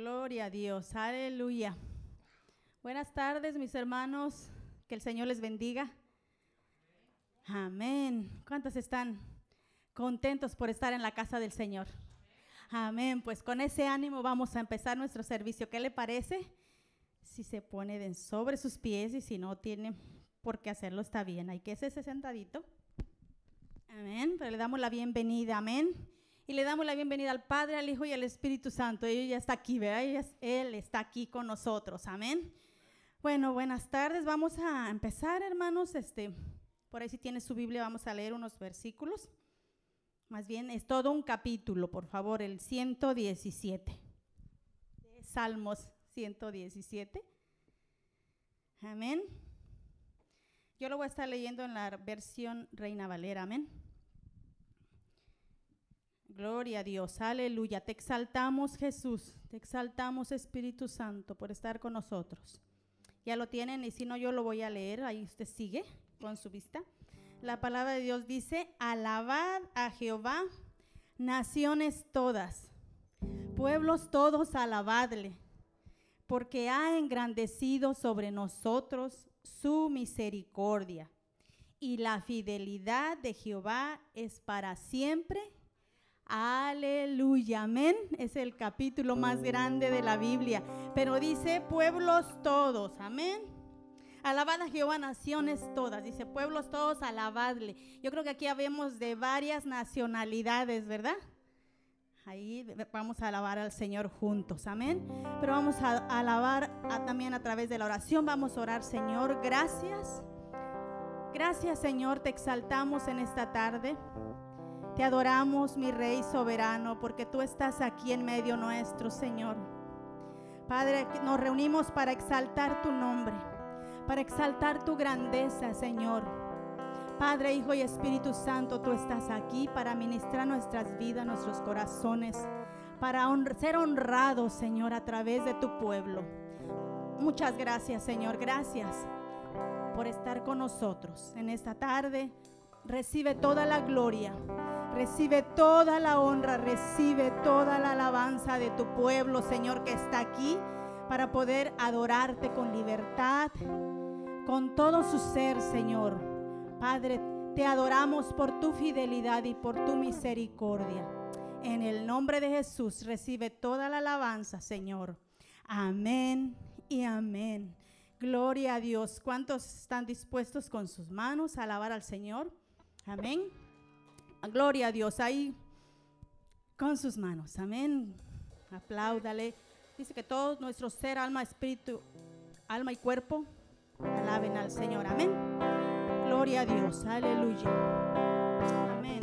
Gloria a Dios, aleluya. Buenas tardes, mis hermanos, que el Señor les bendiga. Amén. ¿Cuántos están contentos por estar en la casa del Señor? Amén. Pues con ese ánimo vamos a empezar nuestro servicio. ¿Qué le parece? Si se pone sobre sus pies y si no tiene por qué hacerlo, está bien. Hay que ese sentadito. Amén. Pero le damos la bienvenida. Amén. Y le damos la bienvenida al Padre, al Hijo y al Espíritu Santo. Él ya está aquí, ¿verdad? Él está aquí con nosotros. Amén. Bueno, buenas tardes. Vamos a empezar, hermanos. Este, por ahí si tiene su Biblia, vamos a leer unos versículos. Más bien, es todo un capítulo, por favor, el 117. Salmos 117. Amén. Yo lo voy a estar leyendo en la versión Reina Valera. Amén. Gloria a Dios, aleluya. Te exaltamos Jesús, te exaltamos Espíritu Santo por estar con nosotros. Ya lo tienen y si no yo lo voy a leer, ahí usted sigue con su vista. La palabra de Dios dice, alabad a Jehová, naciones todas, pueblos todos, alabadle, porque ha engrandecido sobre nosotros su misericordia. Y la fidelidad de Jehová es para siempre Aleluya, amén. Es el capítulo más grande de la Biblia. Pero dice pueblos todos, amén. Alabad a Jehová naciones todas. Dice pueblos todos, alabadle. Yo creo que aquí habemos de varias nacionalidades, ¿verdad? Ahí vamos a alabar al Señor juntos, amén. Pero vamos a alabar también a través de la oración. Vamos a orar, Señor, gracias. Gracias, Señor, te exaltamos en esta tarde. Te adoramos, mi Rey soberano, porque tú estás aquí en medio nuestro, Señor. Padre, nos reunimos para exaltar tu nombre, para exaltar tu grandeza, Señor. Padre, Hijo y Espíritu Santo, tú estás aquí para ministrar nuestras vidas, nuestros corazones, para ser honrados, Señor, a través de tu pueblo. Muchas gracias, Señor. Gracias por estar con nosotros en esta tarde. Recibe toda la gloria Recibe toda la honra, recibe toda la alabanza de tu pueblo, Señor, que está aquí para poder adorarte con libertad, con todo su ser, Señor. Padre, te adoramos por tu fidelidad y por tu misericordia. En el nombre de Jesús recibe toda la alabanza, Señor. Amén y amén. Gloria a Dios. ¿Cuántos están dispuestos con sus manos a alabar al Señor? Amén. Gloria a Dios ahí con sus manos. Amén. Apláudale. Dice que todo nuestro ser, alma, espíritu, alma y cuerpo alaben al Señor. Amén. Gloria a Dios. Aleluya. Amén.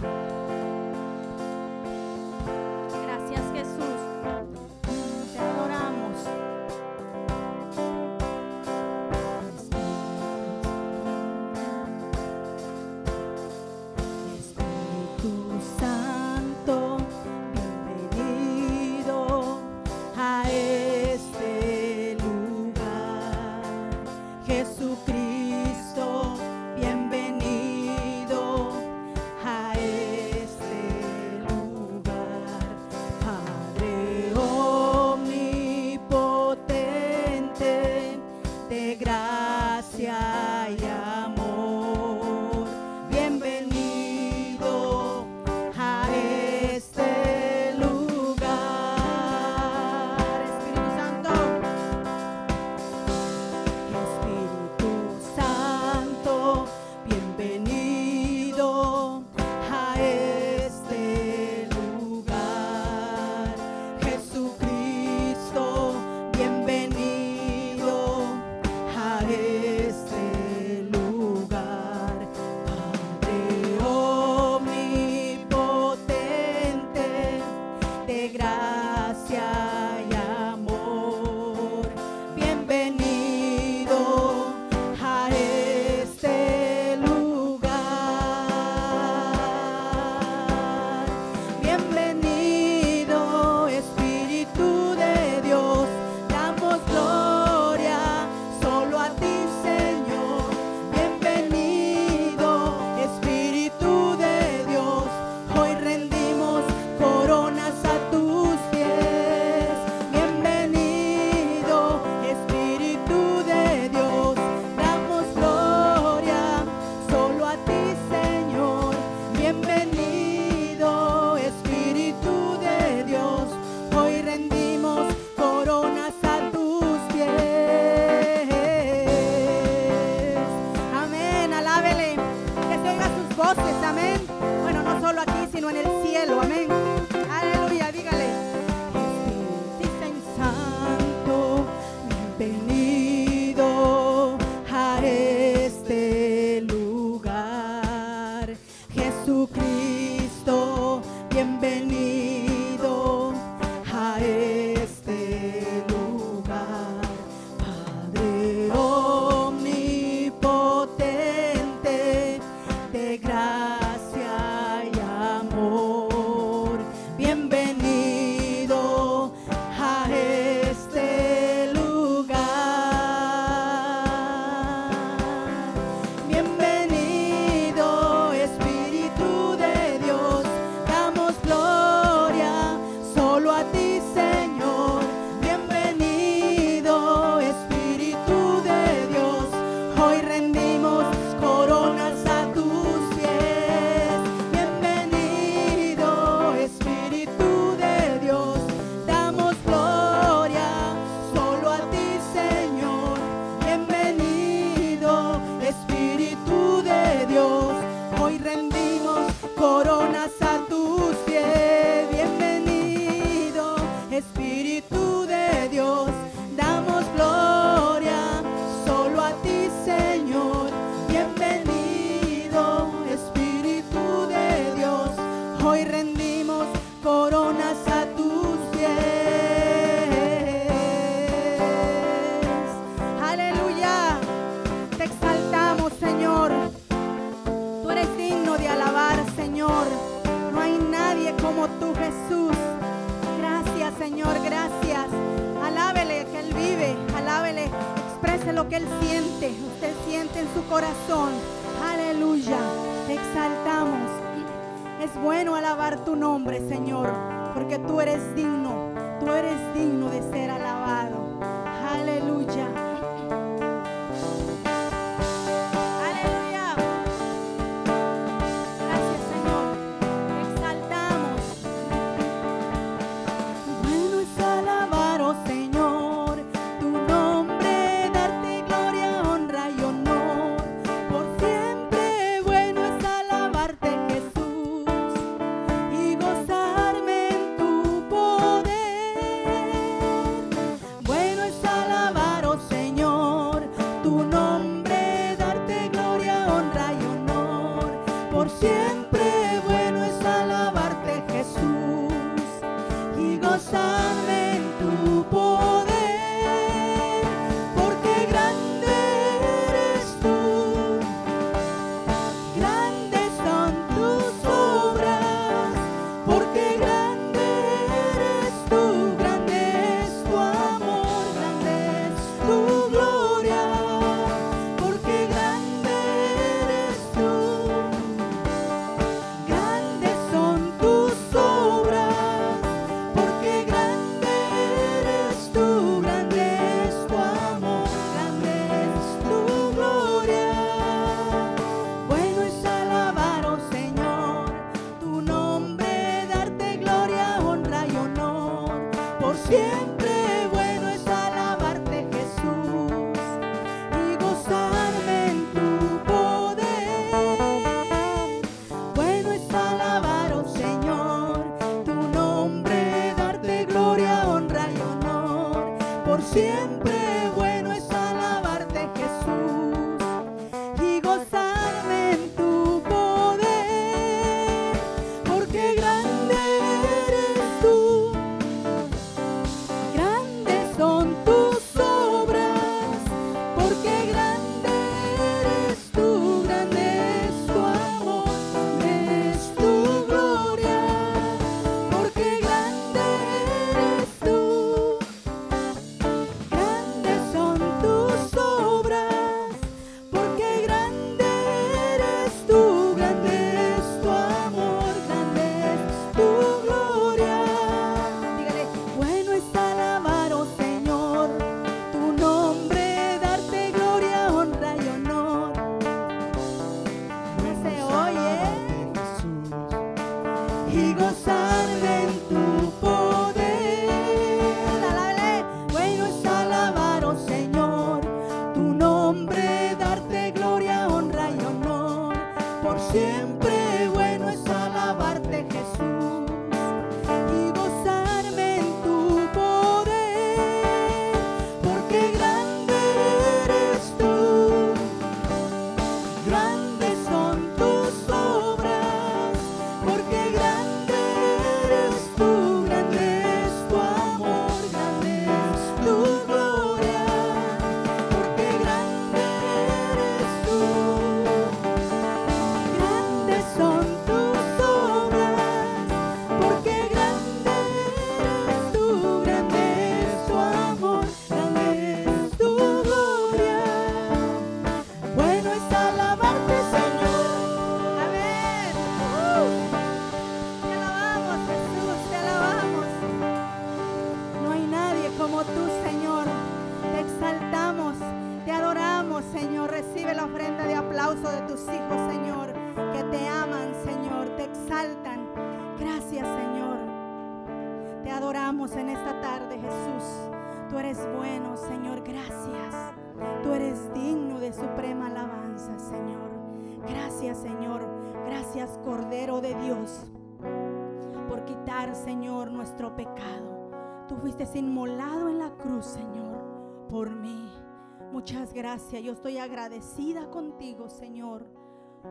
Yo estoy agradecida contigo, Señor,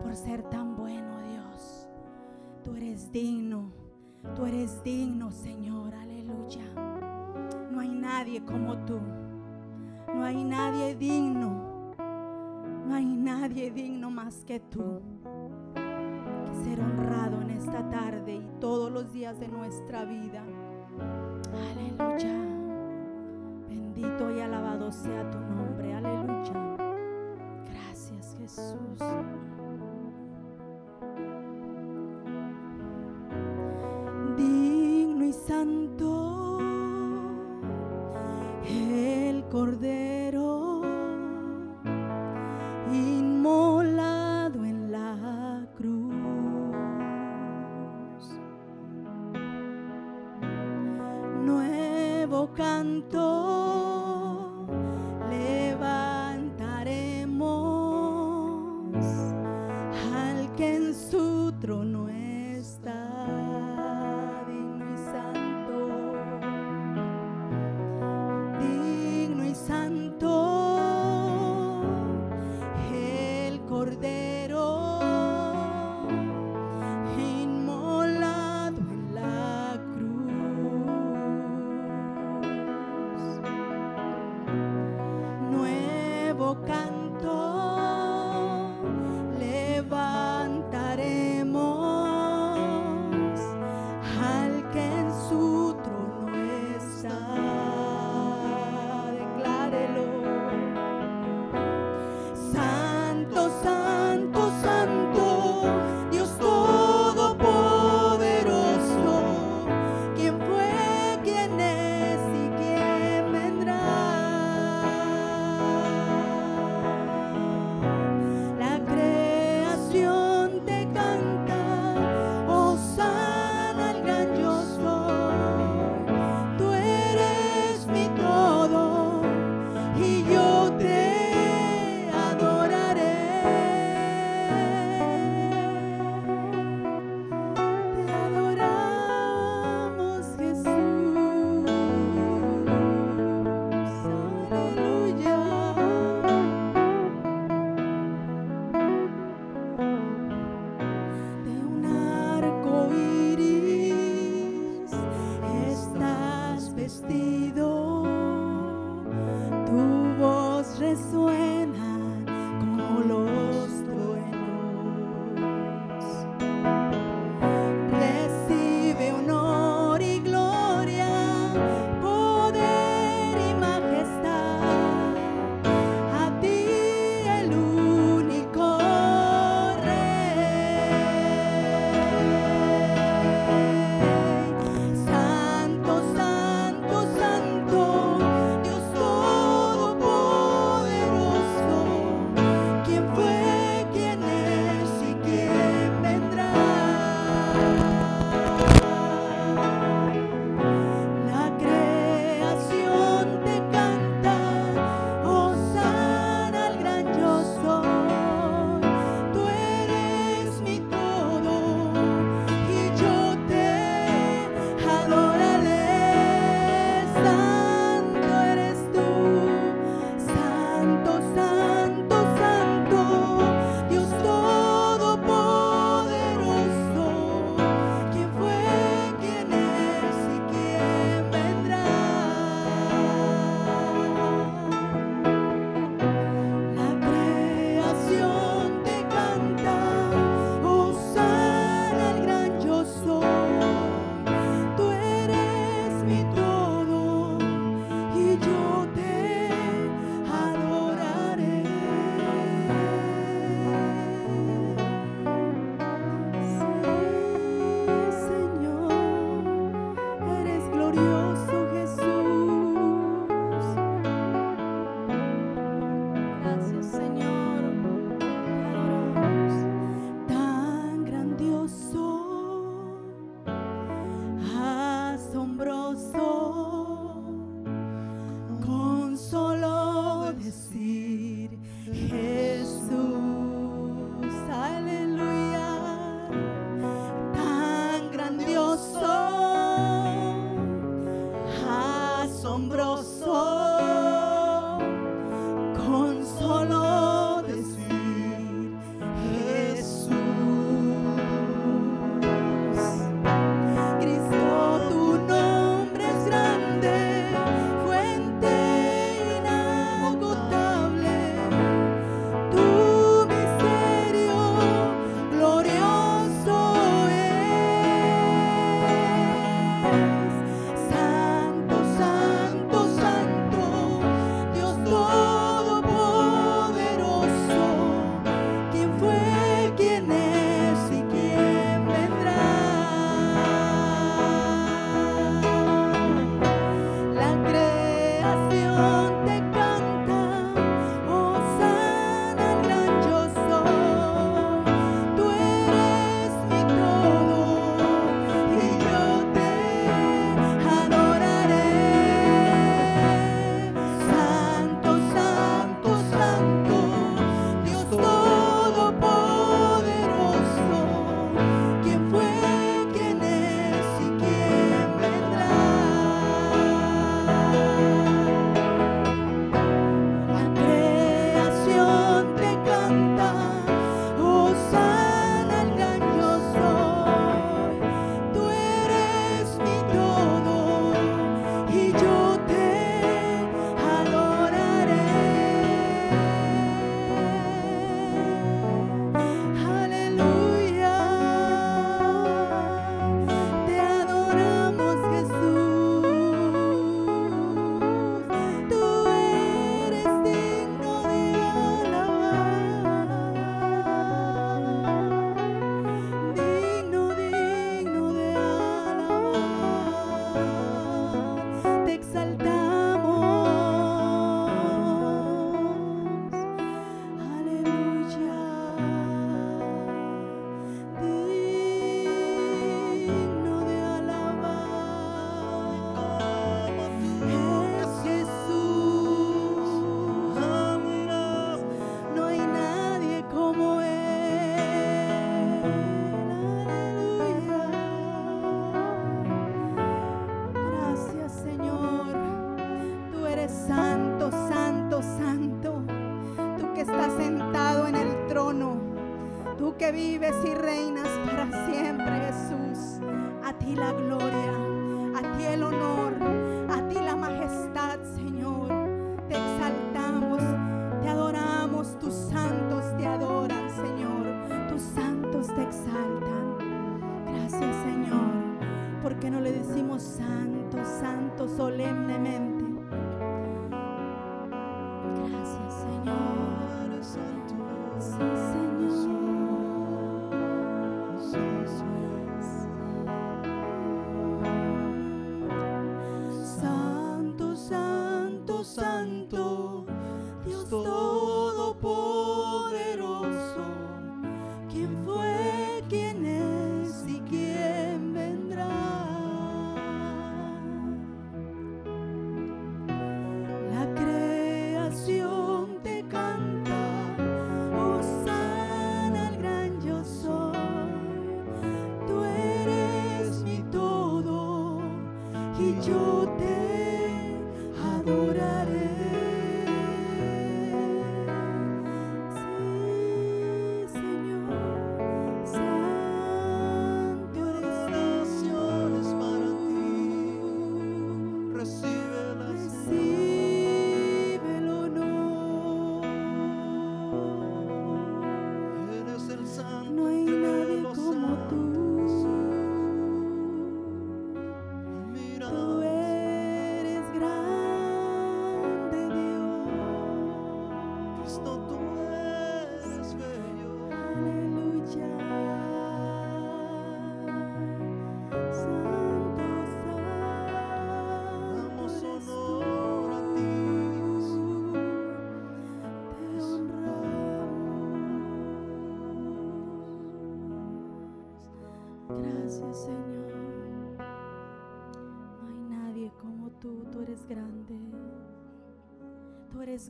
por ser tan bueno, Dios. Tú eres digno, tú eres digno, Señor, aleluya. No hay nadie como tú. No hay nadie digno. No hay nadie digno más que tú. Que ser honrado en esta tarde y todos los días de nuestra vida. Aleluya. Bendito y alabado sea tu nombre. Aleluya. Jesus.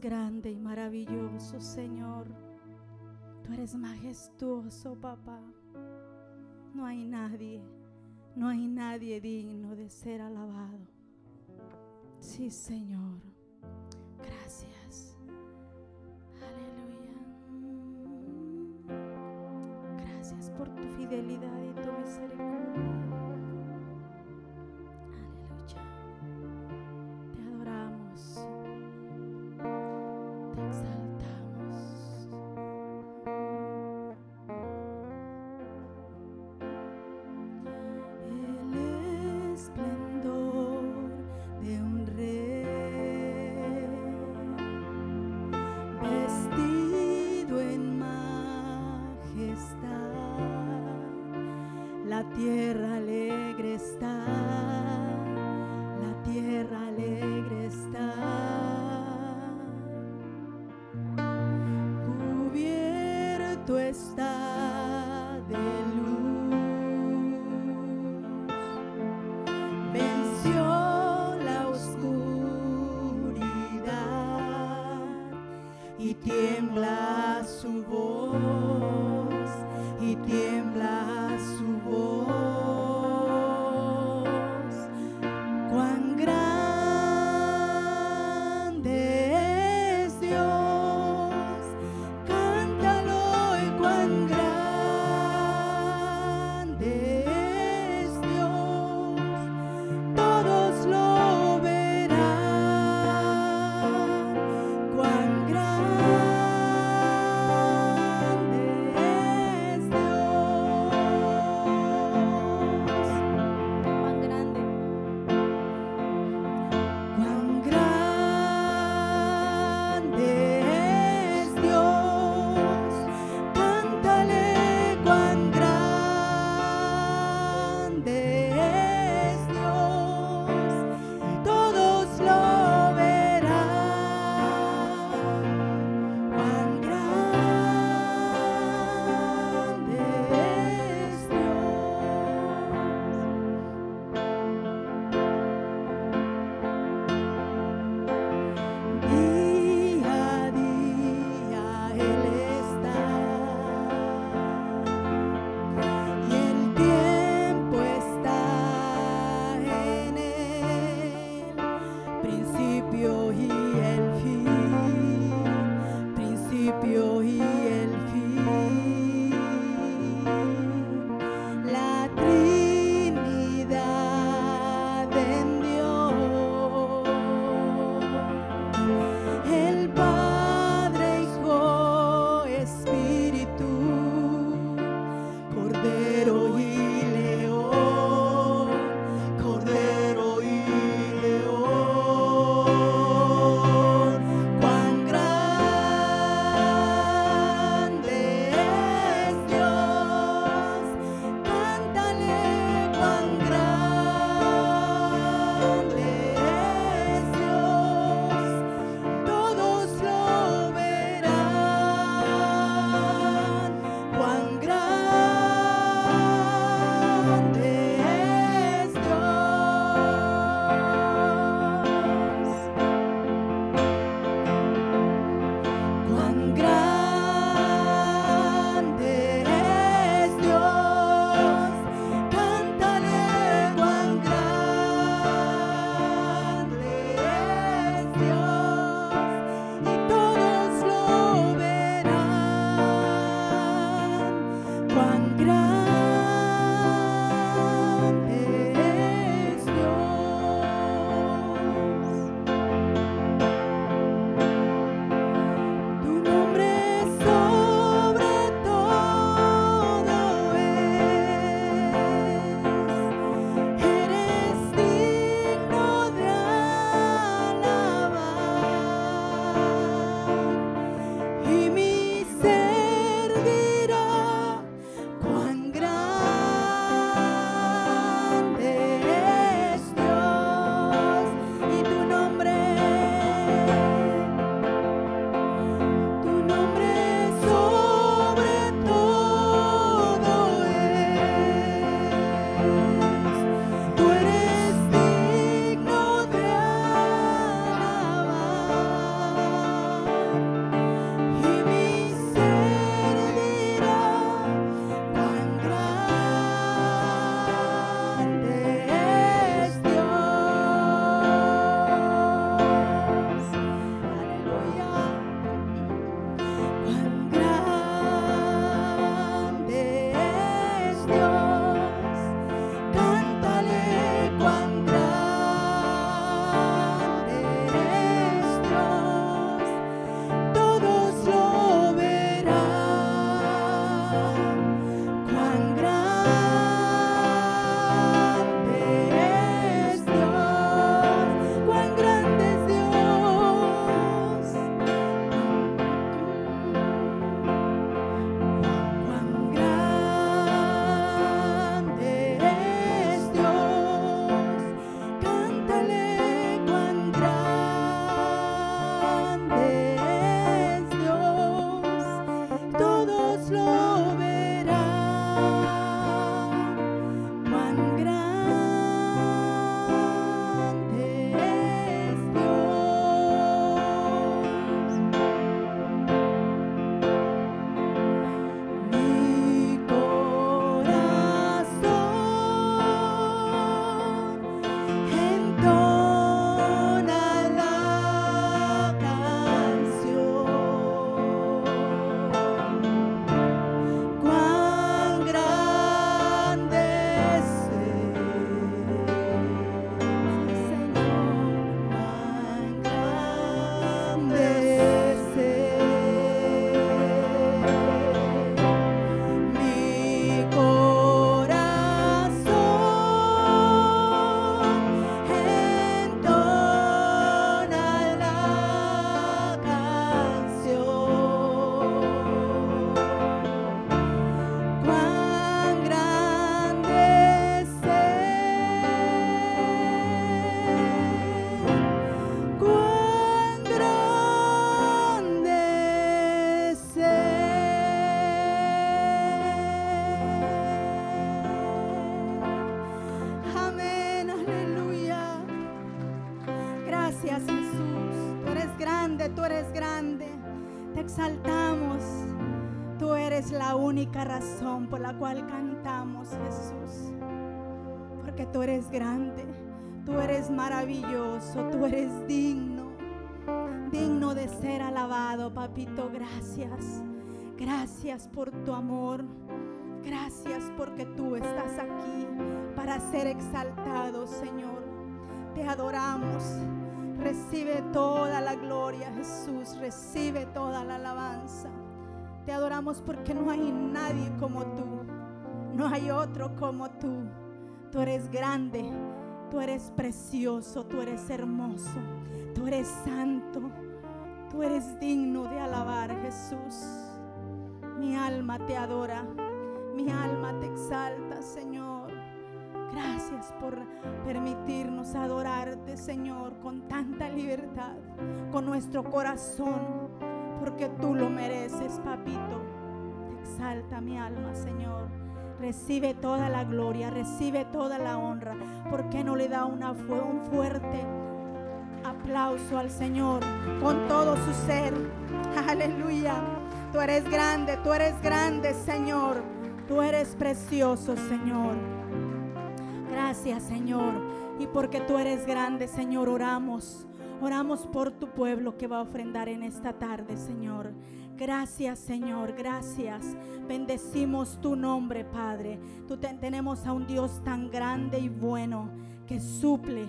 grande y maravilloso, Señor. Tú eres majestuoso, papá. No hay nadie, no hay nadie digno de ser alabado. Sí, Señor. Única razón por la cual cantamos, Jesús. Porque tú eres grande, tú eres maravilloso, tú eres digno. Digno de ser alabado, papito. Gracias. Gracias por tu amor. Gracias porque tú estás aquí para ser exaltado, Señor. Te adoramos. Recibe toda la gloria, Jesús. Recibe toda la alabanza. Te adoramos porque no hay nadie como tú. No hay otro como tú. Tú eres grande. Tú eres precioso. Tú eres hermoso. Tú eres santo. Tú eres digno de alabar, Jesús. Mi alma te adora. Mi alma te exalta, Señor. Gracias por permitirnos adorarte, Señor, con tanta libertad, con nuestro corazón, porque tú lo mereces, papito. Exalta mi alma, Señor. Recibe toda la gloria, recibe toda la honra. ¿Por qué no le da una, un fuerte aplauso al Señor con todo su ser? Aleluya. Tú eres grande, tú eres grande, Señor. Tú eres precioso, Señor. Gracias, Señor. Y porque tú eres grande, Señor, oramos. Oramos por tu pueblo que va a ofrendar en esta tarde, Señor. Gracias, Señor, gracias. Bendecimos tu nombre, Padre. Tú te- tenemos a un Dios tan grande y bueno que suple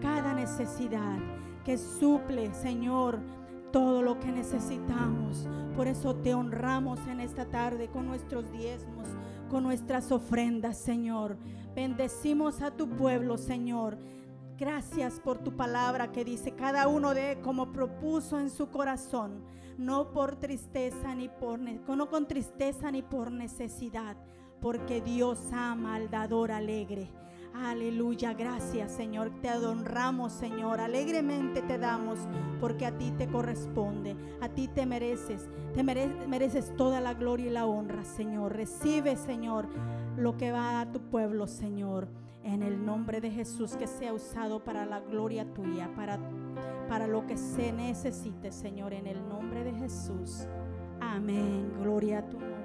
cada necesidad, que suple, Señor, todo lo que necesitamos. Por eso te honramos en esta tarde con nuestros diezmos, con nuestras ofrendas, Señor. Bendecimos a tu pueblo, Señor. Gracias por tu palabra que dice, cada uno de como propuso en su corazón, no por tristeza ni por no con tristeza ni por necesidad, porque Dios ama al dador alegre. Aleluya, gracias Señor, te honramos Señor, alegremente te damos porque a ti te corresponde, a ti te mereces, te mere- mereces toda la gloria y la honra Señor. Recibe Señor lo que va a tu pueblo Señor, en el nombre de Jesús que sea usado para la gloria tuya, para, para lo que se necesite Señor, en el nombre de Jesús. Amén, gloria a tu nombre.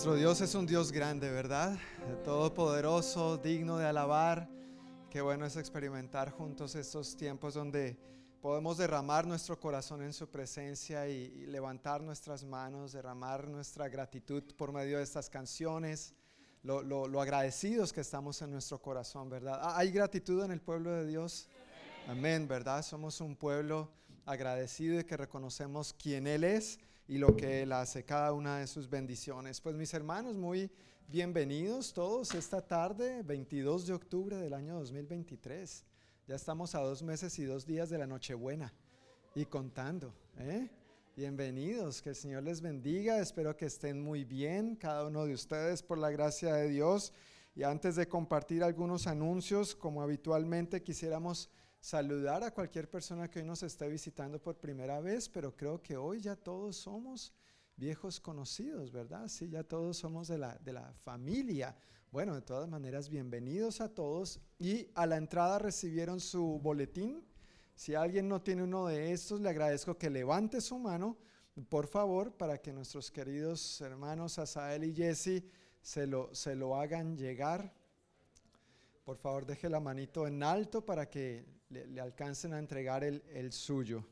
Nuestro Dios es un Dios grande, ¿verdad? Todopoderoso, digno de alabar. Qué bueno es experimentar juntos estos tiempos donde podemos derramar nuestro corazón en su presencia y, levantar nuestras manos, derramar nuestra gratitud por medio de estas canciones, lo, lo- lo agradecidos que estamos en nuestro corazón, ¿verdad? Ah, ¿Hay gratitud en el pueblo de Dios? Amén, ¿verdad? Somos un pueblo agradecido y que reconocemos quién Él es y lo que Él hace, cada una de sus bendiciones. Pues mis hermanos, muy bienvenidos todos esta tarde, 22 de octubre del año 2023. Ya estamos a dos meses y dos días de la Nochebuena y contando. ¿eh? Bienvenidos, que el Señor les bendiga. Espero que estén muy bien, cada uno de ustedes, por la gracia de Dios. Y antes de compartir algunos anuncios, como habitualmente quisiéramos saludar a cualquier persona que hoy nos esté visitando por primera vez, pero creo que hoy ya todos somos viejos conocidos, ¿verdad? Sí, ya todos somos de la, de la familia. Bueno, de todas maneras, bienvenidos a todos. Y a la entrada recibieron su boletín. Si alguien no tiene uno de estos, le agradezco que levante su mano, por favor, para que nuestros queridos hermanos Asael y Jesse se lo, se lo hagan llegar. Por favor, deje la manito en alto para que le, alcancen a entregar el, el suyo.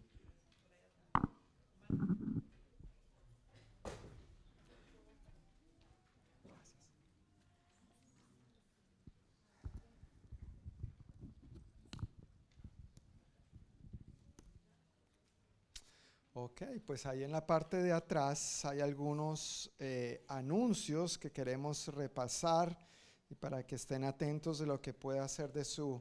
Ok, pues ahí en la parte de atrás hay algunos eh, anuncios que queremos repasar y para que estén atentos de lo que pueda ser de su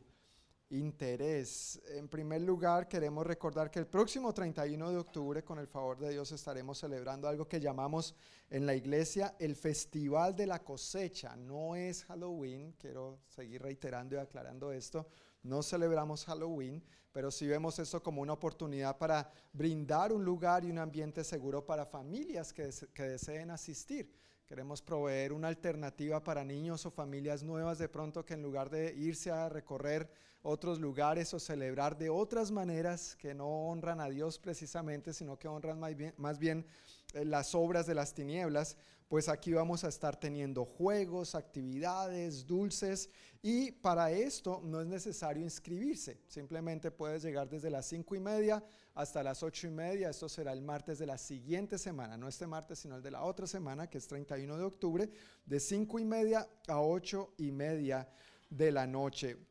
interés. En primer lugar, queremos recordar que el próximo 31 de octubre, con el favor de Dios, estaremos celebrando algo que llamamos en la iglesia el Festival de la Cosecha. No es Halloween, quiero seguir reiterando y aclarando esto, no celebramos Halloween, pero sí vemos esto como una oportunidad para brindar un lugar y un ambiente seguro para familias que, deseen asistir. Queremos proveer una alternativa para niños o familias nuevas de pronto que en lugar de irse a recorrer otros lugares o celebrar de otras maneras que no honran a Dios precisamente, sino que honran más bien, eh, las obras de las tinieblas, pues aquí vamos a estar teniendo juegos, actividades, dulces y para esto no es necesario inscribirse, simplemente puedes llegar desde las cinco y media hasta las ocho y media, esto será el martes de la siguiente semana, no este martes sino el de la otra semana que es 31 de octubre, de cinco y media a ocho y media de la noche.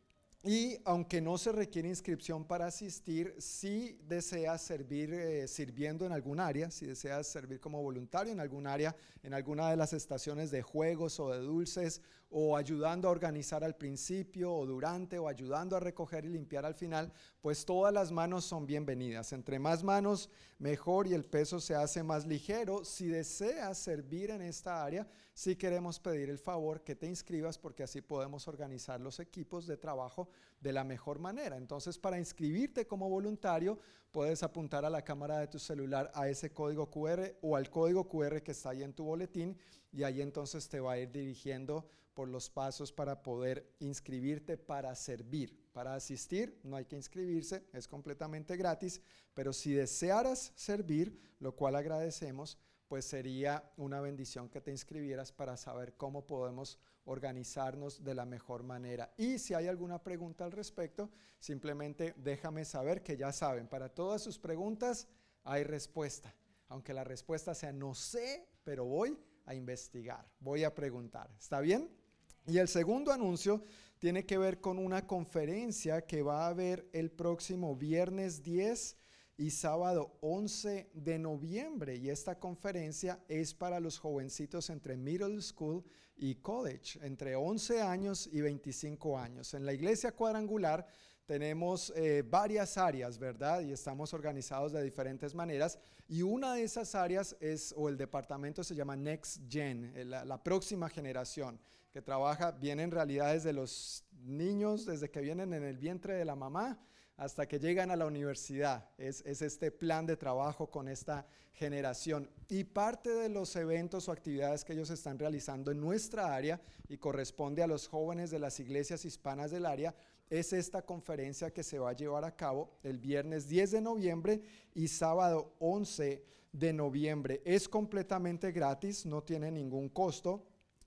Y aunque no se requiere inscripción para asistir, si deseas servir eh, sirviendo en algún área, si deseas servir como voluntario en algún área, en alguna de las estaciones de juegos o de dulces, o ayudando a organizar al principio o durante, o ayudando a recoger y limpiar al final, pues todas las manos son bienvenidas. Entre más manos, mejor y el peso se hace más ligero. Si deseas servir en esta área, si queremos pedir el favor que te inscribas porque así podemos organizar los equipos de trabajo de la mejor manera. Entonces, para inscribirte como voluntario, puedes apuntar a la cámara de tu celular a ese código QR o al código QR que está ahí en tu boletín y ahí entonces te va a ir dirigiendo por los pasos para poder inscribirte para servir. Para asistir no hay que inscribirse, es completamente gratis, pero si desearas servir, lo cual agradecemos, pues sería una bendición que te inscribieras para saber cómo podemos organizarnos de la mejor manera. Y si hay alguna pregunta al respecto, simplemente déjame saber que ya saben, para todas sus preguntas hay respuesta. Aunque la respuesta sea no sé, pero voy a investigar, voy a preguntar. ¿Está bien? Y el segundo anuncio tiene que ver con una conferencia que va a haber el próximo viernes 10 y sábado 11 de noviembre. Y esta conferencia es para los jovencitos entre middle school y college, entre 11 años y 25 años. En la iglesia cuadrangular tenemos eh, varias áreas, ¿verdad? Y estamos organizados de diferentes maneras. Y una de esas áreas es, o el departamento se llama Next Gen, eh, la, la próxima generación, que trabaja, viene en realidad desde los niños, desde que vienen en el vientre de la mamá hasta que llegan a la universidad. Es, este plan de trabajo con esta generación. Y parte de los eventos o actividades que ellos están realizando en nuestra área y corresponde a los jóvenes de las iglesias hispanas del área, es esta conferencia que se va a llevar a cabo el viernes 10 de noviembre y sábado 11 de noviembre. Es completamente gratis, no tiene ningún costo.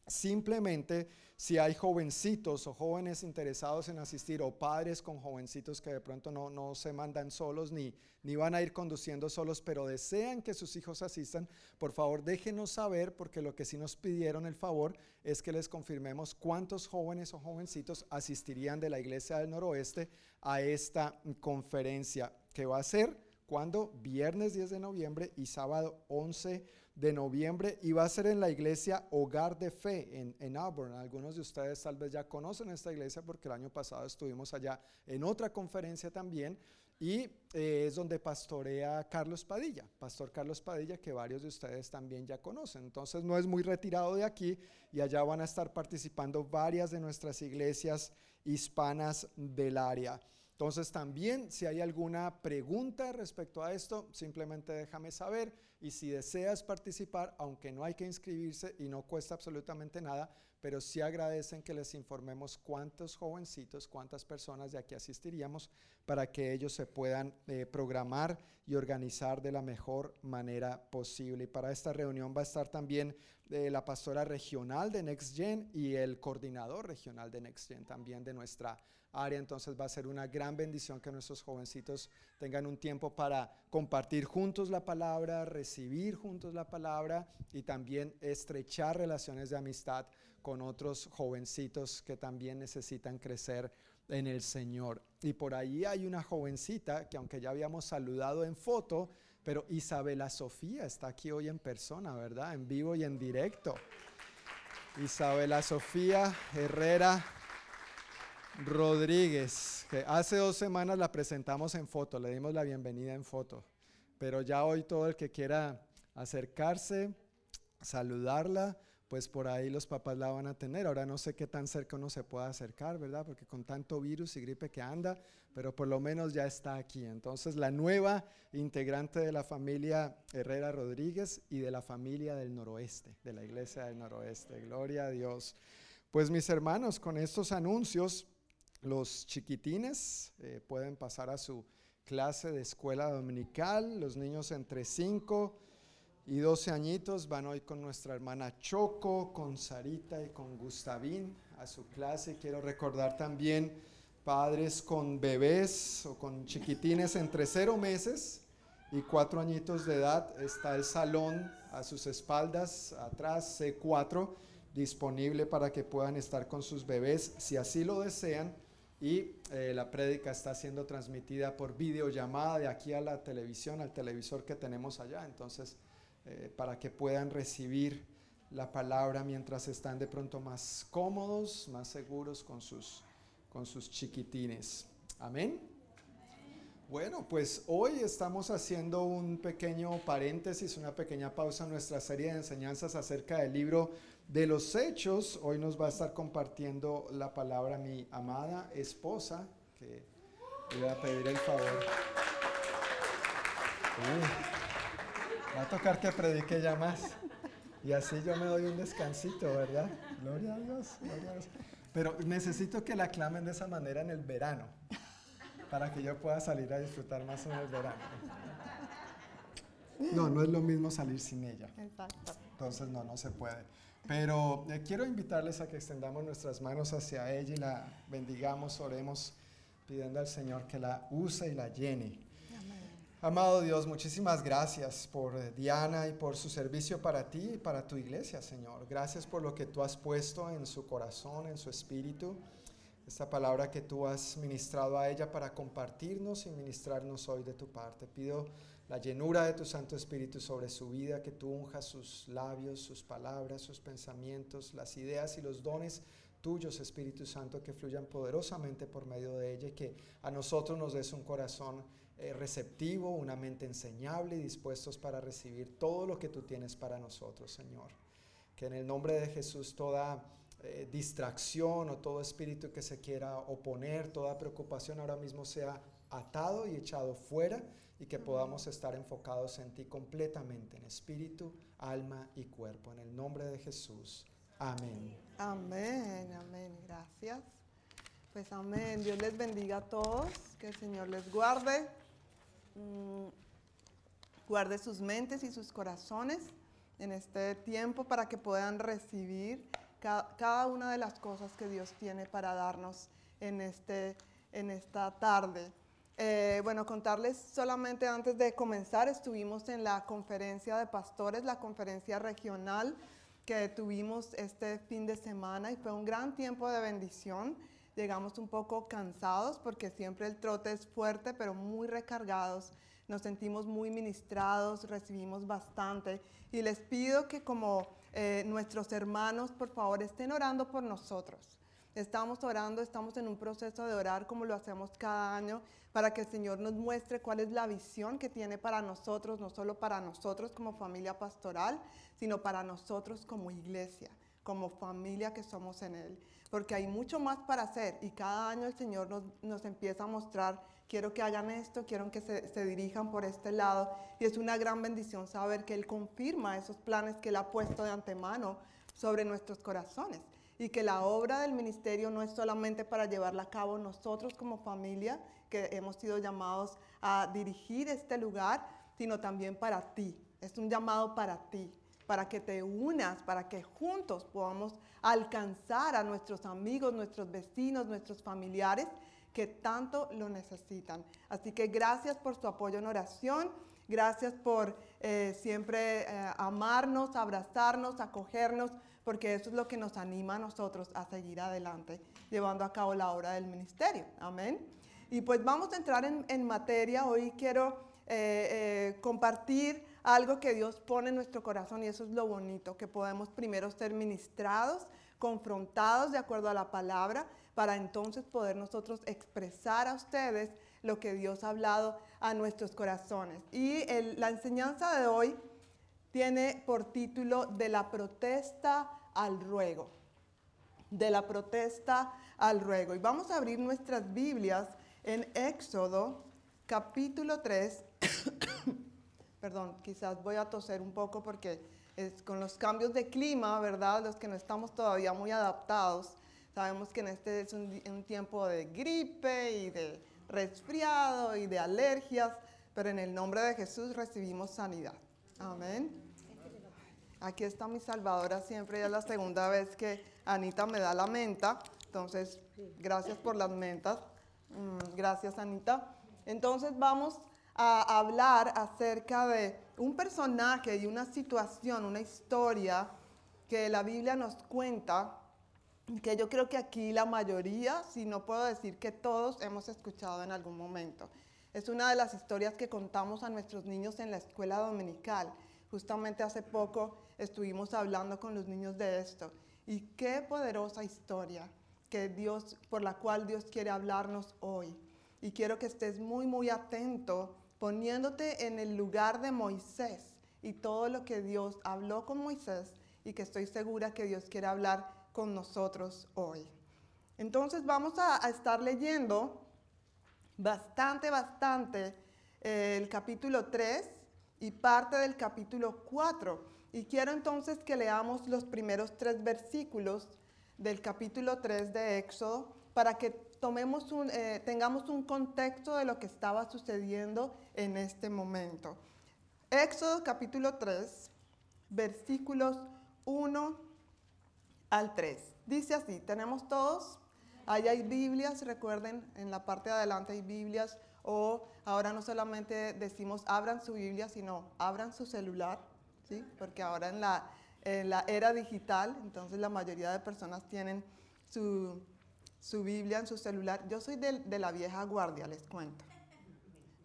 Simplemente si hay jovencitos o jóvenes interesados en asistir o padres con jovencitos que de pronto no, no se mandan solos ni, ni van a ir conduciendo solos, pero desean que sus hijos asistan, por favor déjenos saber porque lo que sí nos pidieron el favor es que les confirmemos cuántos jóvenes o jovencitos asistirían de la Iglesia del Noroeste a esta conferencia que va a ser cuando viernes 10 de noviembre y sábado 11 de noviembre y va a ser en la iglesia Hogar de Fe en, en, Auburn. Algunos de ustedes tal vez ya conocen esta iglesia porque el año pasado estuvimos allá en otra conferencia también y eh, es donde pastorea Carlos Padilla, Pastor Carlos Padilla, que varios de ustedes también ya conocen. Entonces no es muy retirado de aquí y allá van a estar participando varias de nuestras iglesias hispanas del área. Entonces también si hay alguna pregunta respecto a esto, simplemente déjame saber y si deseas participar, aunque no hay que inscribirse y no cuesta absolutamente nada, pero sí agradecen que les informemos cuántos jovencitos, cuántas personas de aquí asistiríamos para que ellos se puedan eh, programar y organizar de la mejor manera posible. Y para esta reunión va a estar también eh, la pastora regional de NextGen y el coordinador regional de NextGen también de nuestra área. Entonces va a ser una gran bendición que nuestros jovencitos tengan un tiempo para compartir juntos la palabra, recibir juntos la palabra y también estrechar relaciones de amistad con otros jovencitos que también necesitan crecer en el Señor. Y por ahí hay una jovencita que aunque ya habíamos saludado en foto, pero Isabela Sofía está aquí hoy en persona, ¿verdad? En vivo y en directo. Isabela Sofía Herrera Rodríguez, que hace dos semanas la presentamos en foto, le dimos la bienvenida en foto, pero ya hoy todo el que quiera acercarse, saludarla, pues por ahí los papás la van a tener. Ahora no sé qué tan cerca uno se pueda acercar, ¿verdad? Porque con tanto virus y gripe que anda, pero por lo menos ya está aquí. Entonces la nueva integrante de la familia Herrera Rodríguez y de la familia del noroeste, de la iglesia del noroeste. Gloria a Dios. Pues mis hermanos, con estos anuncios, los chiquitines eh, pueden pasar a su clase de escuela dominical, los niños entre 5 y 12 añitos van hoy con nuestra hermana Choco, con Sarita y con Gustavín a su clase. Quiero recordar también padres con bebés o con chiquitines entre 0 meses y 4 añitos de edad. Está el salón a sus espaldas, atrás C4, disponible para que puedan estar con sus bebés si así lo desean. Y eh, la prédica está siendo transmitida por videollamada de aquí a la televisión, al televisor que tenemos allá. Entonces, eh, para que puedan recibir la palabra mientras están de pronto más cómodos, más seguros con sus, con sus chiquitines. Amén. Bueno, pues hoy estamos haciendo un pequeño paréntesis, una pequeña pausa en nuestra serie de enseñanzas acerca del libro de los Hechos. Hoy nos va a estar compartiendo la palabra mi amada esposa, que le voy a pedir el favor. Va a tocar que predique ya más. Y así yo me doy un descansito, ¿verdad? Gloria a Dios, gloria a Dios. Pero necesito que la aclamen de esa manera en el verano, para que yo pueda salir a disfrutar más en el verano. No, no es lo mismo salir sin ella. Entonces no, no se puede. Pero eh, quiero invitarles a que extendamos nuestras manos hacia ella y la bendigamos, oremos, pidiendo al Señor que la use y la llene. Amado Dios, muchísimas gracias por eh, Diana y por su servicio para ti y para tu iglesia, Señor. Gracias por lo que tú has puesto en su corazón, en su espíritu. Esta palabra que tú has ministrado a ella para compartirnos y ministrarnos hoy de tu parte. Pido la llenura de tu Santo Espíritu sobre su vida, que tú unjas sus labios, sus palabras, sus pensamientos, las ideas y los dones tuyos, Espíritu Santo, que fluyan poderosamente por medio de ella y que a nosotros nos des un corazón eh, receptivo, una mente enseñable y dispuestos para recibir todo lo que tú tienes para nosotros, Señor. Que en el nombre de Jesús toda eh, distracción o todo espíritu que se quiera oponer, toda preocupación ahora mismo sea atado y echado fuera y que podamos estar enfocados en ti completamente, en espíritu, alma y cuerpo. En el nombre de Jesús. Amén. Amén, amén. Gracias. Pues amén. Dios les bendiga a todos. Que el Señor les guarde. Mm, guarde sus mentes y sus corazones en este tiempo para que puedan recibir cada, una de las cosas que Dios tiene para darnos en, este, en esta tarde. Eh, bueno, contarles solamente antes de comenzar, estuvimos en la conferencia de pastores, la conferencia regional que tuvimos este fin de semana y fue un gran tiempo de bendición llegamos un poco cansados porque siempre el trote es fuerte, pero muy recargados. Nos sentimos muy ministrados, recibimos bastante. Y les pido que como eh, nuestros hermanos, por favor, estén orando por nosotros. Estamos orando, estamos en un proceso de orar como lo hacemos cada año para que el Señor nos muestre cuál es la visión que tiene para nosotros, no solo para nosotros como familia pastoral, sino para nosotros como iglesia, como familia que somos en Él porque hay mucho más para hacer y cada año el Señor nos, empieza a mostrar, quiero que hagan esto, quiero que se, se, dirijan por este lado y es una gran bendición saber que Él confirma esos planes que Él ha puesto de antemano sobre nuestros corazones. Y que la obra del ministerio no es solamente para llevarla a cabo nosotros como familia, que hemos sido llamados a dirigir este lugar, sino también para ti. Es un llamado para ti, para que te unas, para que juntos podamos alcanzar a nuestros amigos, nuestros vecinos, nuestros familiares que tanto lo necesitan. Así que gracias por su apoyo en oración, gracias por eh, siempre eh, amarnos, abrazarnos, acogernos, porque eso es lo que nos anima a nosotros a seguir adelante, llevando a cabo la obra del ministerio. Amén. Y pues vamos a entrar en, materia. Hoy quiero eh, compartir algo que Dios pone en nuestro corazón y eso es lo bonito, que podemos primero ser ministrados, confrontados de acuerdo a la palabra, para entonces poder nosotros expresar a ustedes lo que Dios ha hablado a nuestros corazones. Y la enseñanza de hoy tiene por título de la protesta al ruego. De la protesta al ruego. Y vamos a abrir nuestras Biblias en Éxodo capítulo 3. Perdón, quizás voy a toser un poco porque es con los cambios de clima, ¿verdad? Los que no estamos todavía muy adaptados Sabemos que en este es un, tiempo de gripe y de resfriado y de alergias, pero en el nombre de Jesús recibimos sanidad. Amén. Aquí está mi salvadora siempre, ya es la segunda vez que Anita me da la menta, entonces gracias por las mentas, mm, gracias Anita. Entonces vamos a hablar acerca de un personaje y una situación, una historia que la Biblia nos cuenta que yo creo que aquí la mayoría, si no puedo decir que todos, hemos escuchado en algún momento. Es una de las historias que contamos a nuestros niños en la escuela dominical. Justamente hace poco estuvimos hablando con los niños de esto. Y qué poderosa historia que Dios, por la cual Dios quiere hablarnos hoy. Y quiero que estés muy, muy atento, poniéndote en el lugar de Moisés y todo lo que Dios habló con Moisés y que estoy segura que Dios quiere hablar con nosotros hoy. Entonces vamos a, estar leyendo bastante, bastante eh, el capítulo 3 y parte del capítulo 4. Y quiero entonces que leamos los primeros tres versículos del capítulo 3 de Éxodo para que eh, tengamos un contexto de lo que estaba sucediendo en este momento. Éxodo capítulo 3, versículos 1 al 3. Dice así, tenemos todos, ahí hay Biblias, recuerden, en la parte de adelante hay Biblias, o ahora no solamente decimos abran su Biblia, sino abran su celular, ¿sí? Porque ahora en la, en la era digital, entonces la mayoría de personas tienen su, su Biblia en su celular. Yo soy de, de la vieja guardia, les cuento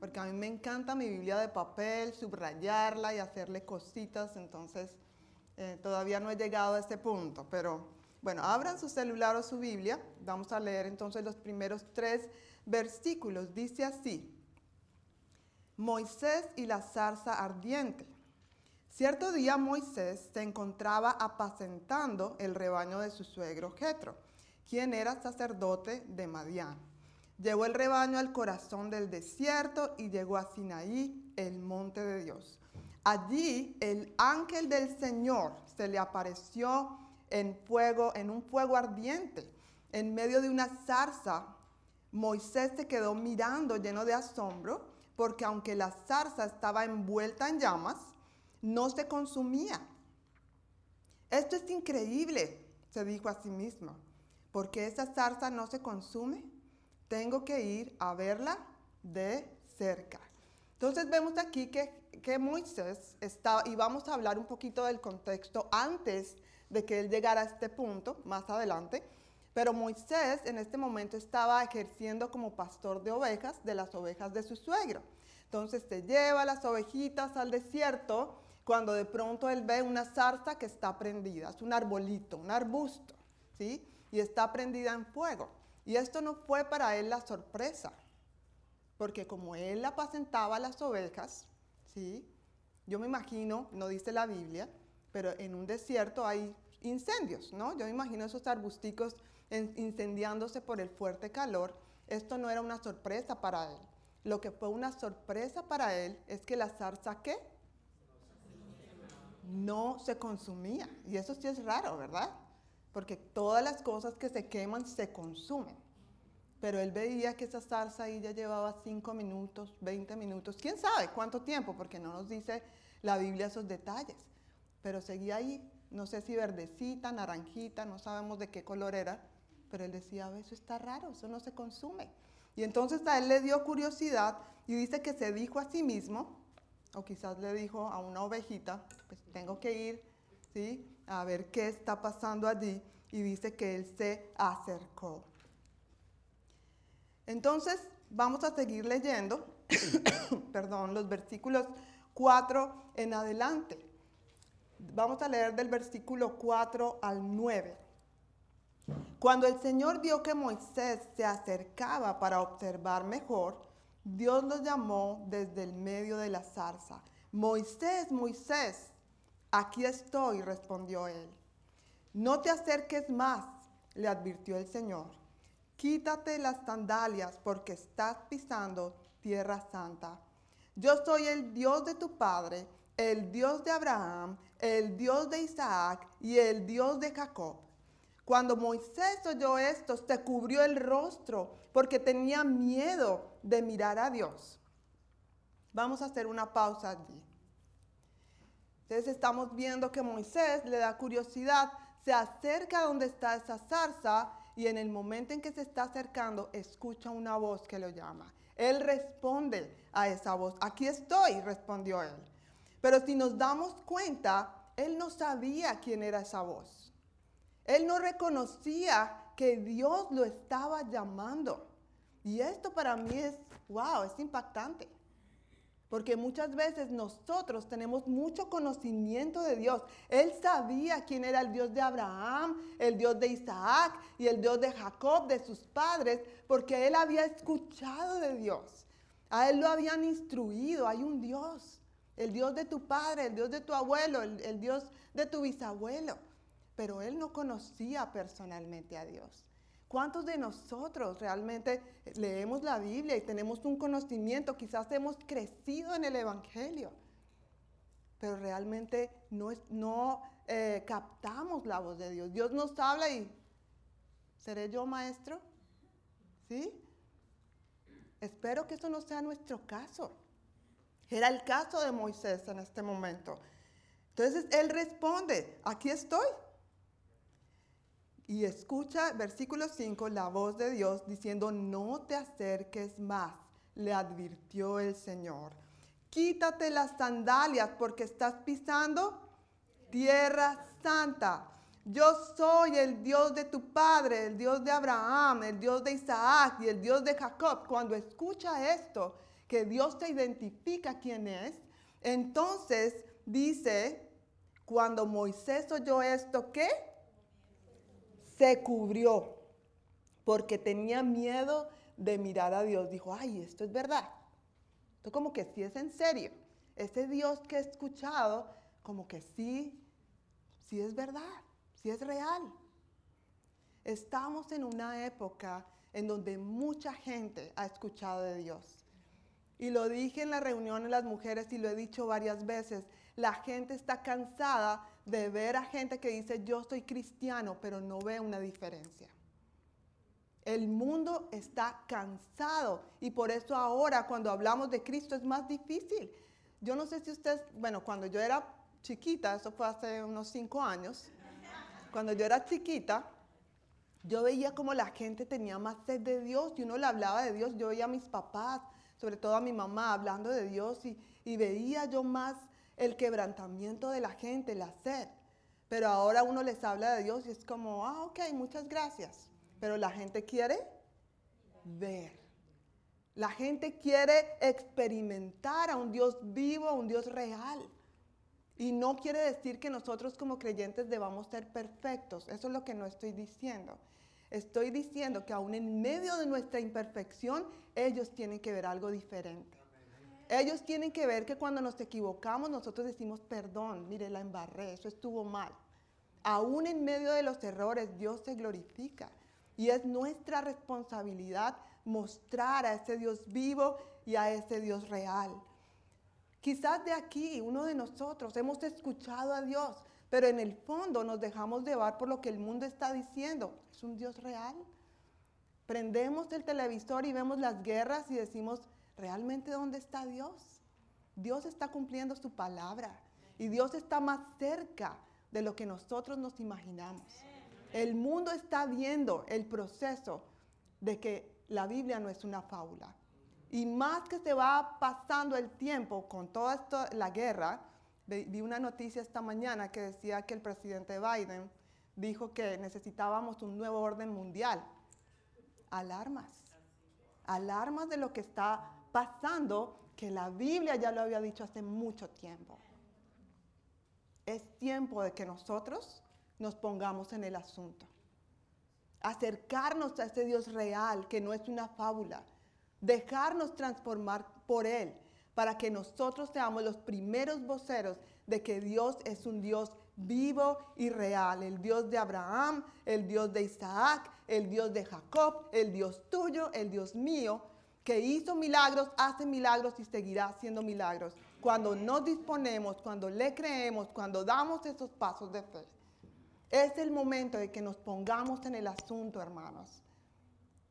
porque a mí me encanta mi Biblia de papel, subrayarla y hacerle cositas, entonces eh, todavía no he llegado a ese punto, pero bueno, abran su celular o su Biblia. Vamos a leer entonces los primeros tres versículos. Dice así, Moisés y la zarza ardiente. Cierto día Moisés se encontraba apacentando el rebaño de su suegro Jetro, quien era sacerdote de Madián. Llevó el rebaño al corazón del desierto y llegó a Sinaí, el monte de Dios. Allí el ángel del Señor se le apareció en fuego, en un fuego ardiente, en medio de una zarza. Moisés se quedó mirando lleno de asombro, porque aunque la zarza estaba envuelta en llamas, no se consumía. Esto es increíble, se dijo a sí mismo, porque esa zarza no se consume. Tengo que ir a verla de cerca. Entonces vemos aquí que que Moisés estaba, y vamos a hablar un poquito del contexto antes de que él llegara a este punto, más adelante, pero Moisés en este momento estaba ejerciendo como pastor de ovejas, de las ovejas de su suegro. Entonces se lleva las ovejitas al desierto cuando de pronto él ve una zarza que está prendida, es un arbolito, un arbusto, ¿sí? Y está prendida en fuego. Y esto no fue para él la sorpresa, porque como él apacentaba las ovejas, ¿sí? Yo me imagino, no dice la Biblia, pero en un desierto hay incendios, ¿no? Yo me imagino esos arbusticos incendiándose por el fuerte calor. Esto no era una sorpresa para él. Lo que fue una sorpresa para él es que la zarza, ¿qué? No se consumía. Y eso sí es raro, ¿verdad? porque todas las cosas que se queman se consumen. Pero él veía que esa zarza ahí ya llevaba 5 minutos, 20 minutos, quién sabe cuánto tiempo, porque no nos dice la Biblia esos detalles. Pero seguía ahí, no sé si verdecita, naranjita, no sabemos de qué color era, pero él decía, eso está raro, eso no se consume. Y entonces a él le dio curiosidad y dice que se dijo a sí mismo, o quizás le dijo a una ovejita, pues tengo que ir, ¿sí? A ver qué está pasando allí. Y dice que él se acercó. Entonces, vamos a seguir leyendo, perdón, los versículos 4 en adelante. Vamos a leer del versículo 4 al 9. Cuando el Señor vio que Moisés se acercaba para observar mejor, Dios lo llamó desde el medio de la zarza. Moisés, Moisés, aquí estoy, respondió él. No te acerques más, le advirtió el Señor. Quítate las sandalias porque estás pisando tierra santa. Yo soy el Dios de tu padre, el Dios de Abraham, el Dios de Isaac y el Dios de Jacob. Cuando Moisés oyó esto, se cubrió el rostro porque tenía miedo de mirar a Dios. Vamos a hacer una pausa allí. Entonces estamos viendo que Moisés le da curiosidad, se acerca a donde está esa zarza y en el momento en que se está acercando escucha una voz que lo llama. Él responde a esa voz. Aquí estoy, respondió él. Pero si nos damos cuenta, él no sabía quién era esa voz. Él no reconocía que Dios lo estaba llamando. Y esto para mí es, wow, es impactante. Porque muchas veces nosotros tenemos mucho conocimiento de Dios. Él sabía quién era el Dios de Abraham, el Dios de Isaac y el Dios de Jacob, de sus padres, porque él había escuchado de Dios. A él lo habían instruido. Hay un Dios, el Dios de tu padre, el Dios de tu abuelo, el, Dios de tu bisabuelo. Pero él no conocía personalmente a Dios. ¿Cuántos de nosotros realmente leemos la Biblia y tenemos un conocimiento? Quizás hemos crecido en el Evangelio, pero realmente no, eh, captamos la voz de Dios. Dios nos habla y, ¿seré yo maestro? ¿Sí? Espero que eso no sea nuestro caso. Era el caso de Moisés en este momento. Entonces él responde, aquí estoy. Y escucha, versículo 5, la voz de Dios diciendo, no te acerques más, le advirtió el Señor. Quítate las sandalias porque estás pisando tierra santa. Yo soy el Dios de tu padre, el Dios de Abraham, el Dios de Isaac y el Dios de Jacob. Cuando escucha esto, que Dios te identifica quién es, entonces dice, cuando Moisés oyó esto, ¿qué? Se cubrió porque tenía miedo de mirar a Dios. Dijo, ay, esto es verdad. Esto como que sí es en serio. Ese Dios que he escuchado, como que sí, sí es verdad, sí es real. Estamos en una época en donde mucha gente ha escuchado de Dios. Y lo dije en la reunión de las mujeres y lo he dicho varias veces, la gente está cansada de ver a gente que dice yo soy cristiano, pero no ve una diferencia. El mundo está cansado y por eso ahora cuando hablamos de Cristo es más difícil. Yo no sé si ustedes, bueno, cuando yo era chiquita, eso fue hace unos cinco años, cuando yo era chiquita, yo veía como la gente tenía más sed de Dios y uno le hablaba de Dios. Yo veía a mis papás, sobre todo a mi mamá, hablando de Dios y, y veía yo más el quebrantamiento de la gente, la sed. Pero ahora uno les habla de Dios y es como, ah, ok, muchas gracias. Pero la gente quiere ver. La gente quiere experimentar a un Dios vivo, a un Dios real. Y no quiere decir que nosotros como creyentes debamos ser perfectos. Eso es lo que no estoy diciendo. Estoy diciendo que aún en medio de nuestra imperfección, ellos tienen que ver algo diferente. Ellos tienen que ver que cuando nos equivocamos nosotros decimos, perdón, mire, la embarré, eso estuvo mal. Aún en medio de los errores Dios se glorifica. Y es nuestra responsabilidad mostrar a ese Dios vivo y a ese Dios real. Quizás de aquí, uno de nosotros, hemos escuchado a Dios, pero en el fondo nos dejamos llevar por lo que el mundo está diciendo. ¿Es un Dios real? Prendemos el televisor y vemos las guerras y decimos, ¿realmente dónde está Dios? Dios está cumpliendo su palabra y Dios está más cerca de lo que nosotros nos imaginamos. El mundo está viendo el proceso de que la Biblia no es una fábula. Y más que se va pasando el tiempo con toda esto, la guerra, vi una noticia esta mañana que decía que el presidente Biden dijo que necesitábamos un nuevo orden mundial. Alarmas. Alarmas de lo que está pasando, que la Biblia ya lo había dicho hace mucho tiempo. Es tiempo de que nosotros nos pongamos en el asunto. Acercarnos a ese Dios real, que no es una fábula. Dejarnos transformar por Él, para que nosotros seamos los primeros voceros de que Dios es un Dios vivo y real, el Dios de Abraham, el Dios de Isaac, el Dios de Jacob, el Dios tuyo, el Dios mío, que hizo milagros, hace milagros y seguirá haciendo milagros. Cuando nos disponemos, cuando le creemos, cuando damos esos pasos de fe. Es el momento de que nos pongamos en el asunto, hermanos,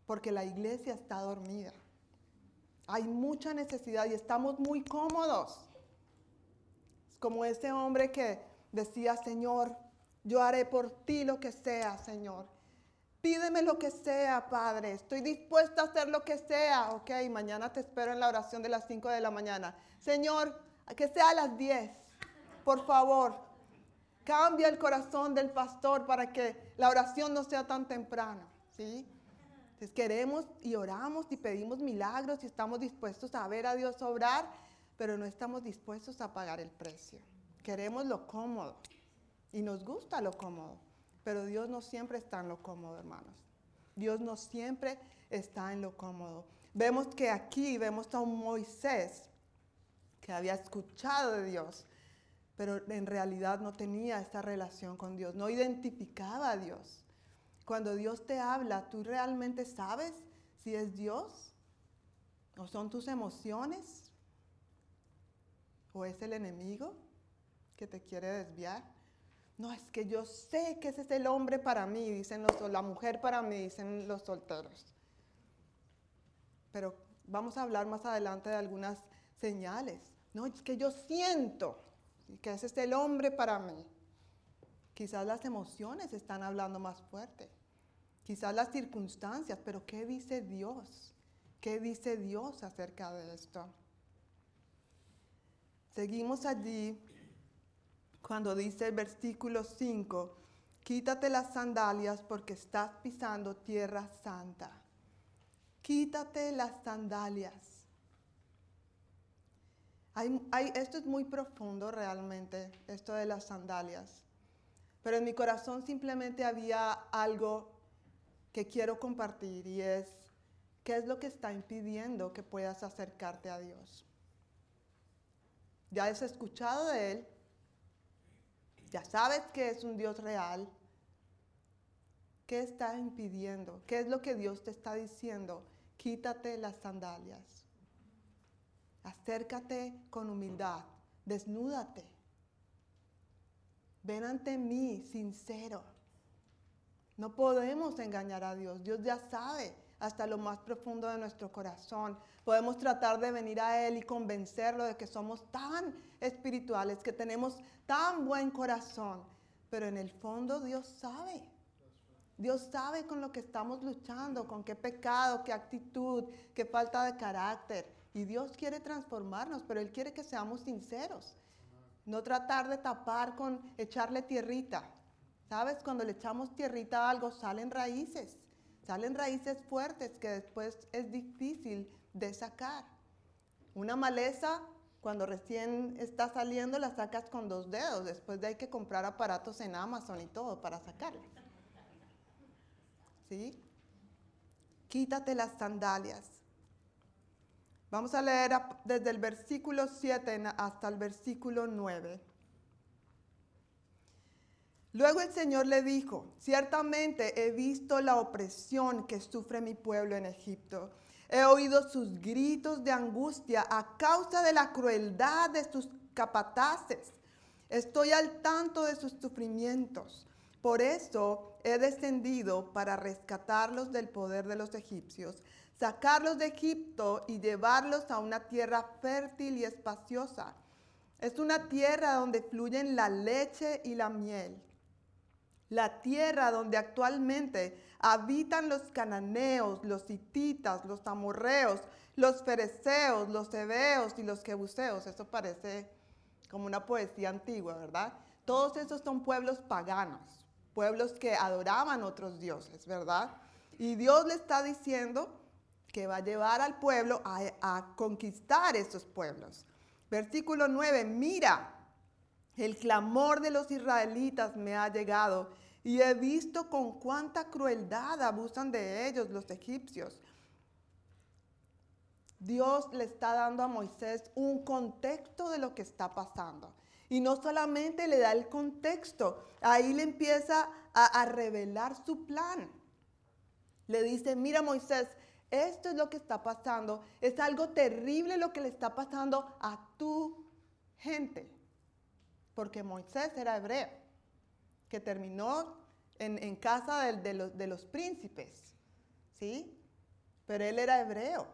porque la iglesia está dormida. Hay mucha necesidad y estamos muy cómodos. Como ese hombre que decía, Señor, yo haré por ti lo que sea, Señor. Pídeme lo que sea, Padre. Estoy dispuesta a hacer lo que sea. Ok, mañana te espero en la oración de las 5 de la mañana. Señor, que sea a las 10. Por favor, Cambia el corazón del pastor para que la oración no sea tan temprana, ¿sí? Entonces queremos y oramos y pedimos milagros y estamos dispuestos a ver a Dios obrar, pero no estamos dispuestos a pagar el precio. Queremos lo cómodo y nos gusta lo cómodo, pero Dios no siempre está en lo cómodo, hermanos. Dios no siempre está en lo cómodo. Vemos que aquí vemos a un Moisés que había escuchado de Dios, pero en realidad no tenía esta relación con Dios, no identificaba a Dios. Cuando Dios te habla, ¿tú realmente sabes si es Dios? ¿O son tus emociones? ¿O es el enemigo que te quiere desviar? No, es que yo sé que ese es el hombre para mí, dicen los, la mujer para mí, dicen los solteros. Pero vamos a hablar más adelante de algunas señales. No, es que yo siento que ese es el hombre para mí. Quizás las emociones están hablando más fuerte, quizás las circunstancias, pero ¿qué dice Dios? ¿Qué dice Dios acerca de esto? Seguimos allí cuando dice el versículo 5, quítate las sandalias porque estás pisando tierra santa. Quítate las sandalias esto es muy profundo realmente, esto de las sandalias. Pero en mi corazón simplemente había algo que quiero compartir y es, ¿qué es lo que está impidiendo que puedas acercarte a Dios? Ya has escuchado de Él, ya sabes que es un Dios real. ¿Qué está impidiendo? ¿Qué es lo que Dios te está diciendo? Quítate las sandalias. Acércate con humildad, desnúdate. Ven ante mí sincero. No podemos engañar a Dios. Dios ya sabe hasta lo más profundo de nuestro corazón. Podemos tratar de venir a Él y convencerlo de que somos tan espirituales, que tenemos tan buen corazón. Pero en el fondo Dios sabe. Dios sabe con lo que estamos luchando, con qué pecado, qué actitud, qué falta de carácter. Y Dios quiere transformarnos, pero Él quiere que seamos sinceros. No tratar de tapar con echarle tierrita. ¿Sabes? Cuando le echamos tierrita a algo, salen raíces. Salen raíces fuertes que después es difícil de sacar. Una maleza, cuando recién está saliendo, la sacas con dos dedos. Después de hay que comprar aparatos en Amazon y todo para sacarla. ¿Sí? Quítate las sandalias. Vamos a leer desde el versículo 7 hasta el versículo 9. Luego el Señor le dijo, ciertamente he visto la opresión que sufre mi pueblo en Egipto. He oído sus gritos de angustia a causa de la crueldad de sus capataces. Estoy al tanto de sus sufrimientos. Por eso he descendido para rescatarlos del poder de los egipcios, sacarlos de Egipto y llevarlos a una tierra fértil y espaciosa. Es una tierra donde fluyen la leche y la miel. La tierra donde actualmente habitan los cananeos, los hititas, los amorreos, los fereceos, los hebeos y los jebuseos. Eso parece como una poesía antigua, ¿verdad? Todos esos son pueblos paganos, pueblos que adoraban otros dioses, ¿verdad? Y Dios le está diciendo que va a llevar al pueblo a, a conquistar esos pueblos. Versículo 9, mira, el clamor de los israelitas me ha llegado y he visto con cuánta crueldad abusan de ellos los egipcios. Dios le está dando a Moisés un contexto de lo que está pasando. Y no solamente le da el contexto, ahí le empieza a, revelar su plan. Le dice, mira Moisés, esto es lo que está pasando, es algo terrible lo que le está pasando a tu gente. Porque Moisés era hebreo, que terminó en, casa de, de, los, de los príncipes, ¿sí? Pero él era hebreo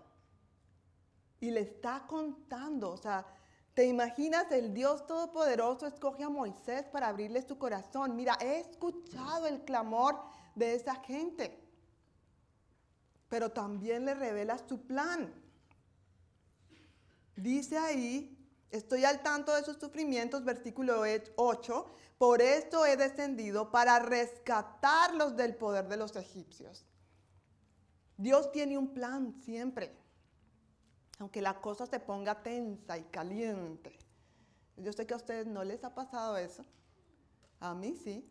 y le está contando, o sea, ¿te imaginas el Dios Todopoderoso escoge a Moisés para abrirle su corazón? Mira, he escuchado el clamor de esa gente, pero también le revela su plan. Dice ahí, estoy al tanto de sus sufrimientos, versículo 8, por esto he descendido para rescatarlos del poder de los egipcios. Dios tiene un plan siempre aunque la cosa se ponga tensa y caliente. Yo sé que a ustedes no les ha pasado eso. A mí sí.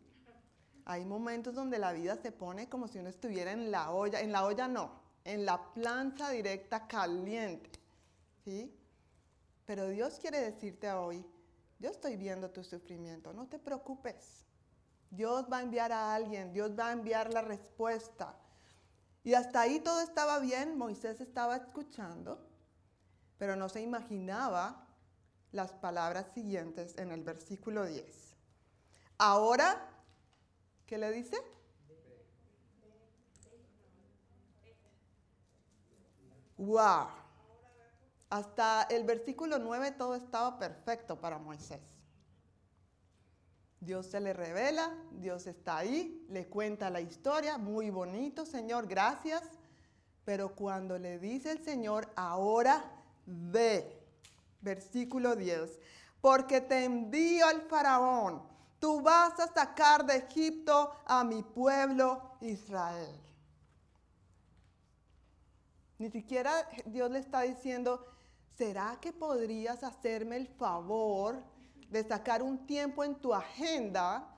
Hay momentos donde la vida se pone como si uno estuviera en la olla. En la olla no, en la plancha directa caliente. ¿Sí? Pero Dios quiere decirte hoy, yo estoy viendo tu sufrimiento, no te preocupes. Dios va a enviar a alguien, Dios va a enviar la respuesta. Y hasta ahí todo estaba bien, Moisés estaba escuchando pero no se imaginaba las palabras siguientes en el versículo 10. Ahora, ¿qué le dice? ¡Wow! Hasta el versículo 9 todo estaba perfecto para Moisés. Dios se le revela, Dios está ahí, le cuenta la historia, muy bonito, Señor, gracias. Pero cuando le dice el Señor, ahora ve. Versículo 10. Porque te envío al faraón. Tú vas a sacar de Egipto a mi pueblo Israel. Ni siquiera Dios le está diciendo, ¿será que podrías hacerme el favor de sacar un tiempo en tu agenda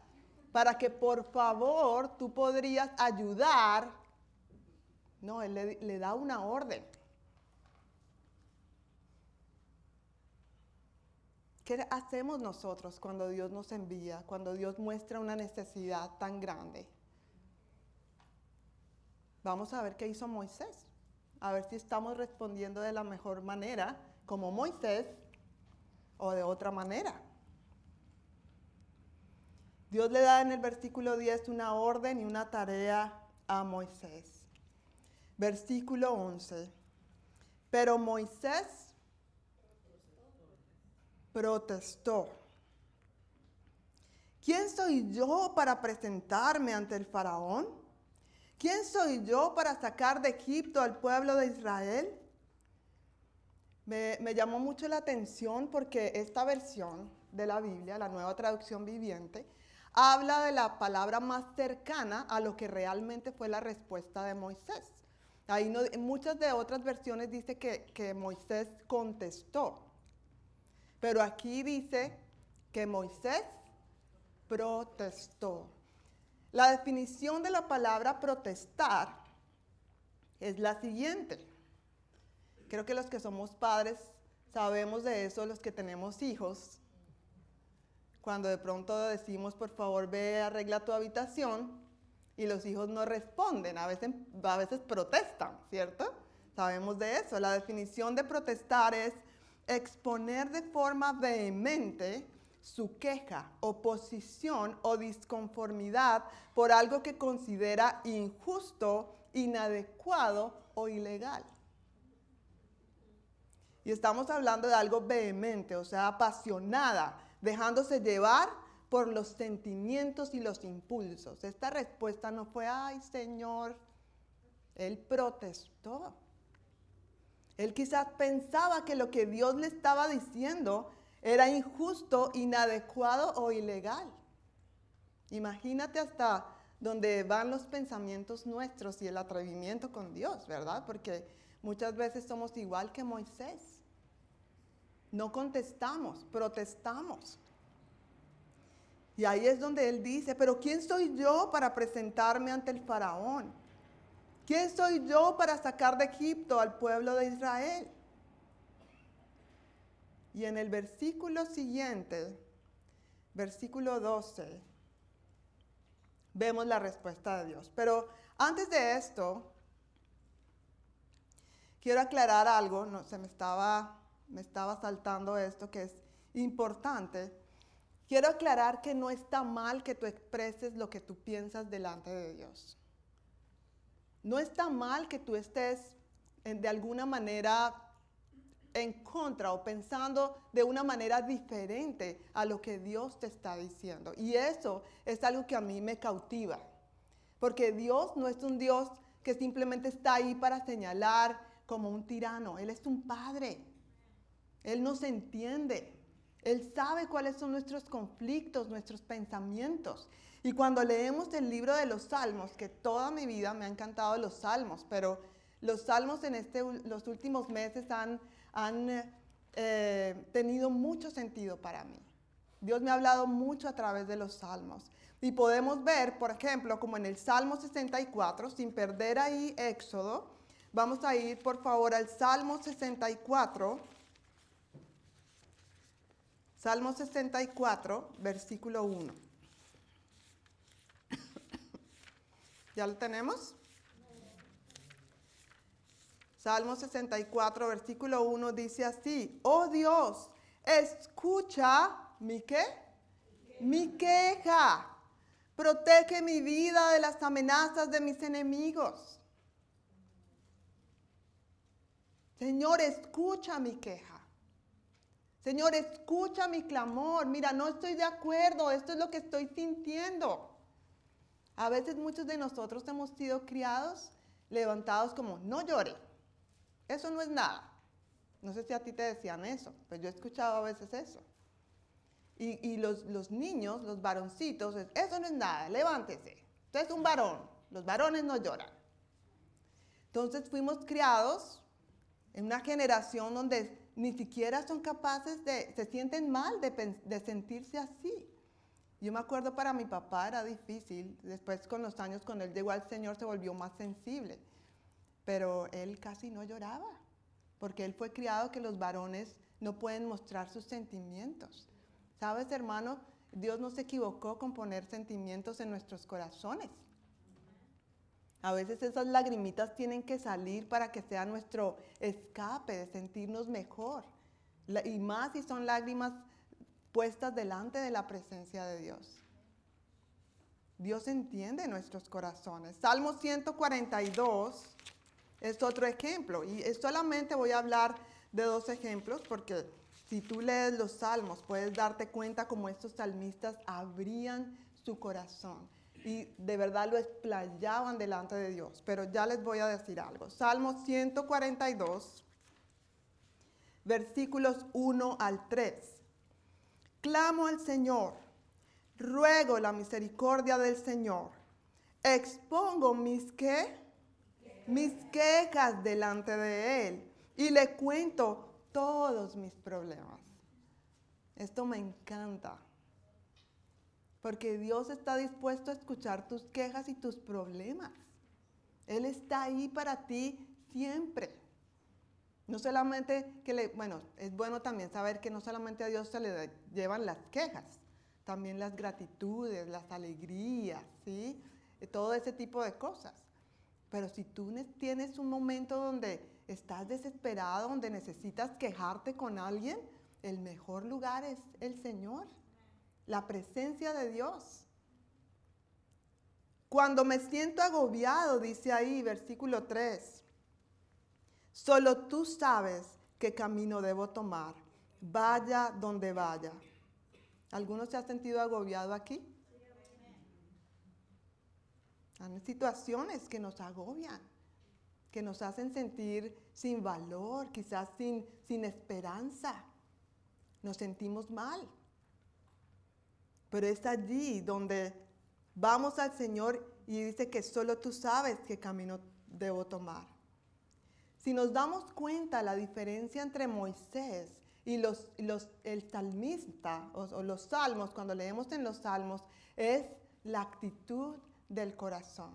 para que por favor tú podrías ayudar? No, Él le, le da una orden. ¿Qué hacemos nosotros cuando Dios nos envía, cuando Dios muestra una necesidad tan grande? Vamos a ver qué hizo Moisés, a ver si estamos respondiendo de la mejor manera, como Moisés, o de otra manera. Dios le da en el versículo 10 una orden y una tarea a Moisés. Versículo 11. Pero Moisés protestó. ¿Quién soy yo para presentarme ante el faraón? ¿Quién soy yo para sacar de Egipto al pueblo de Israel? Me, llamó mucho la atención porque esta versión de la Biblia, la nueva traducción viviente, habla de la palabra más cercana a lo que realmente fue la respuesta de Moisés. Ahí en muchas de otras versiones dice que Moisés contestó. Pero aquí dice que Moisés protestó. La definición de la palabra protestar es la siguiente. Creo que los que somos padres sabemos de eso, los que tenemos hijos. Cuando de pronto decimos, por favor, ve, arregla tu habitación, y los hijos no responden, a veces, a veces protestan, ¿cierto? Sabemos de eso. La definición de protestar es exponer de forma vehemente su queja, oposición o disconformidad por algo que considera injusto, inadecuado o ilegal. Y estamos hablando de algo vehemente, o sea, apasionada, dejándose llevar por los sentimientos y los impulsos. Esta respuesta no fue, ay Señor, él protestó. Él quizás pensaba que lo que Dios le estaba diciendo era injusto, inadecuado o ilegal. Imagínate hasta donde van los pensamientos nuestros y el atrevimiento con Dios, ¿verdad? Porque muchas veces somos igual que Moisés. No contestamos, protestamos. Y ahí es donde él dice, pero ¿quién soy yo para presentarme ante el faraón? ¿Quién soy yo para sacar de Egipto al pueblo de Israel? Y en el versículo siguiente, versículo 12, vemos la respuesta de Dios. Pero antes de esto, quiero aclarar algo, no, se me estaba, me estaba saltando esto que es importante. Quiero aclarar que no está mal que tú expreses lo que tú piensas delante de Dios. No está mal que tú estés de alguna manera en contra o pensando de una manera diferente a lo que Dios te está diciendo. Y eso es algo que a mí me cautiva. Porque Dios no es un Dios que simplemente está ahí para señalar como un tirano. Él es un padre. Él nos entiende. Él sabe cuáles son nuestros conflictos, nuestros pensamientos. Y cuando leemos el libro de los salmos, que toda mi vida me ha encantado los salmos, pero los salmos en este, los últimos meses han han eh, tenido mucho sentido para mí. Dios me ha hablado mucho a través de los salmos. Y podemos ver, por ejemplo, como en el Salmo 64, sin perder ahí Éxodo, vamos a ir por favor al Salmo 64. Salmo 64, versículo 1. ¿Ya lo tenemos? Salmo 64, versículo 1 dice así, oh Dios, escucha mi qué? Mi queja. Protege mi vida de las amenazas de mis enemigos. Señor, escucha mi queja. Señor, escucha mi clamor. Mira, no estoy de acuerdo. Esto es lo que estoy sintiendo. A veces muchos de nosotros hemos sido criados, levantados como, no llore. Eso no es nada. No sé si a ti te decían eso, pero yo he escuchado a veces eso. Y, los, niños, los varoncitos, eso no es nada, levántese. Usted es un varón, los varones no lloran. Entonces fuimos criados en una generación donde ni siquiera son capaces de, se sienten mal de, de sentirse así. Yo me acuerdo para mi papá era difícil, después con los años cuando él llegó al Señor se volvió más sensible pero él casi no lloraba, porque él fue criado que los varones no pueden mostrar sus sentimientos. ¿Sabes, hermano? Dios no se equivocó con poner sentimientos en nuestros corazones. A veces esas lagrimitas tienen que salir para que sea nuestro escape de sentirnos mejor. Y más si son lágrimas puestas delante de la presencia de Dios. Dios entiende nuestros corazones. Salmo 142 es otro ejemplo. Y solamente voy a hablar de dos ejemplos porque si tú lees los salmos puedes darte cuenta cómo estos salmistas abrían su corazón y de verdad lo explayaban delante de Dios. Pero ya les voy a decir algo. Salmo 142, versículos 1 al 3. Clamo al Señor, ruego la misericordia del Señor, expongo mis que mis quejas delante de Él y le cuento todos mis problemas. Esto me encanta. Porque Dios está dispuesto a escuchar tus quejas y tus problemas. Él está ahí para ti siempre. No solamente que le, bueno, es bueno también saber que no solamente a Dios se le llevan las quejas, también las gratitudes, las alegrías, ¿sí? Todo ese tipo de cosas. Pero si tú tienes un momento donde estás desesperado, donde necesitas quejarte con alguien, el mejor lugar es el Señor. la presencia de Dios. Cuando me siento agobiado, dice ahí, versículo 3, solo tú sabes qué camino debo tomar, vaya donde vaya. ¿Alguno se ha sentido agobiado aquí? Hay situaciones que nos agobian, que nos hacen sentir sin valor, quizás sin, sin esperanza. Nos sentimos mal. Pero es allí donde vamos al Señor y dice que solo tú sabes qué camino debo tomar. Si nos damos cuenta la diferencia entre Moisés y los, los, el salmista o los salmos, cuando leemos en los salmos, es la actitud del corazón.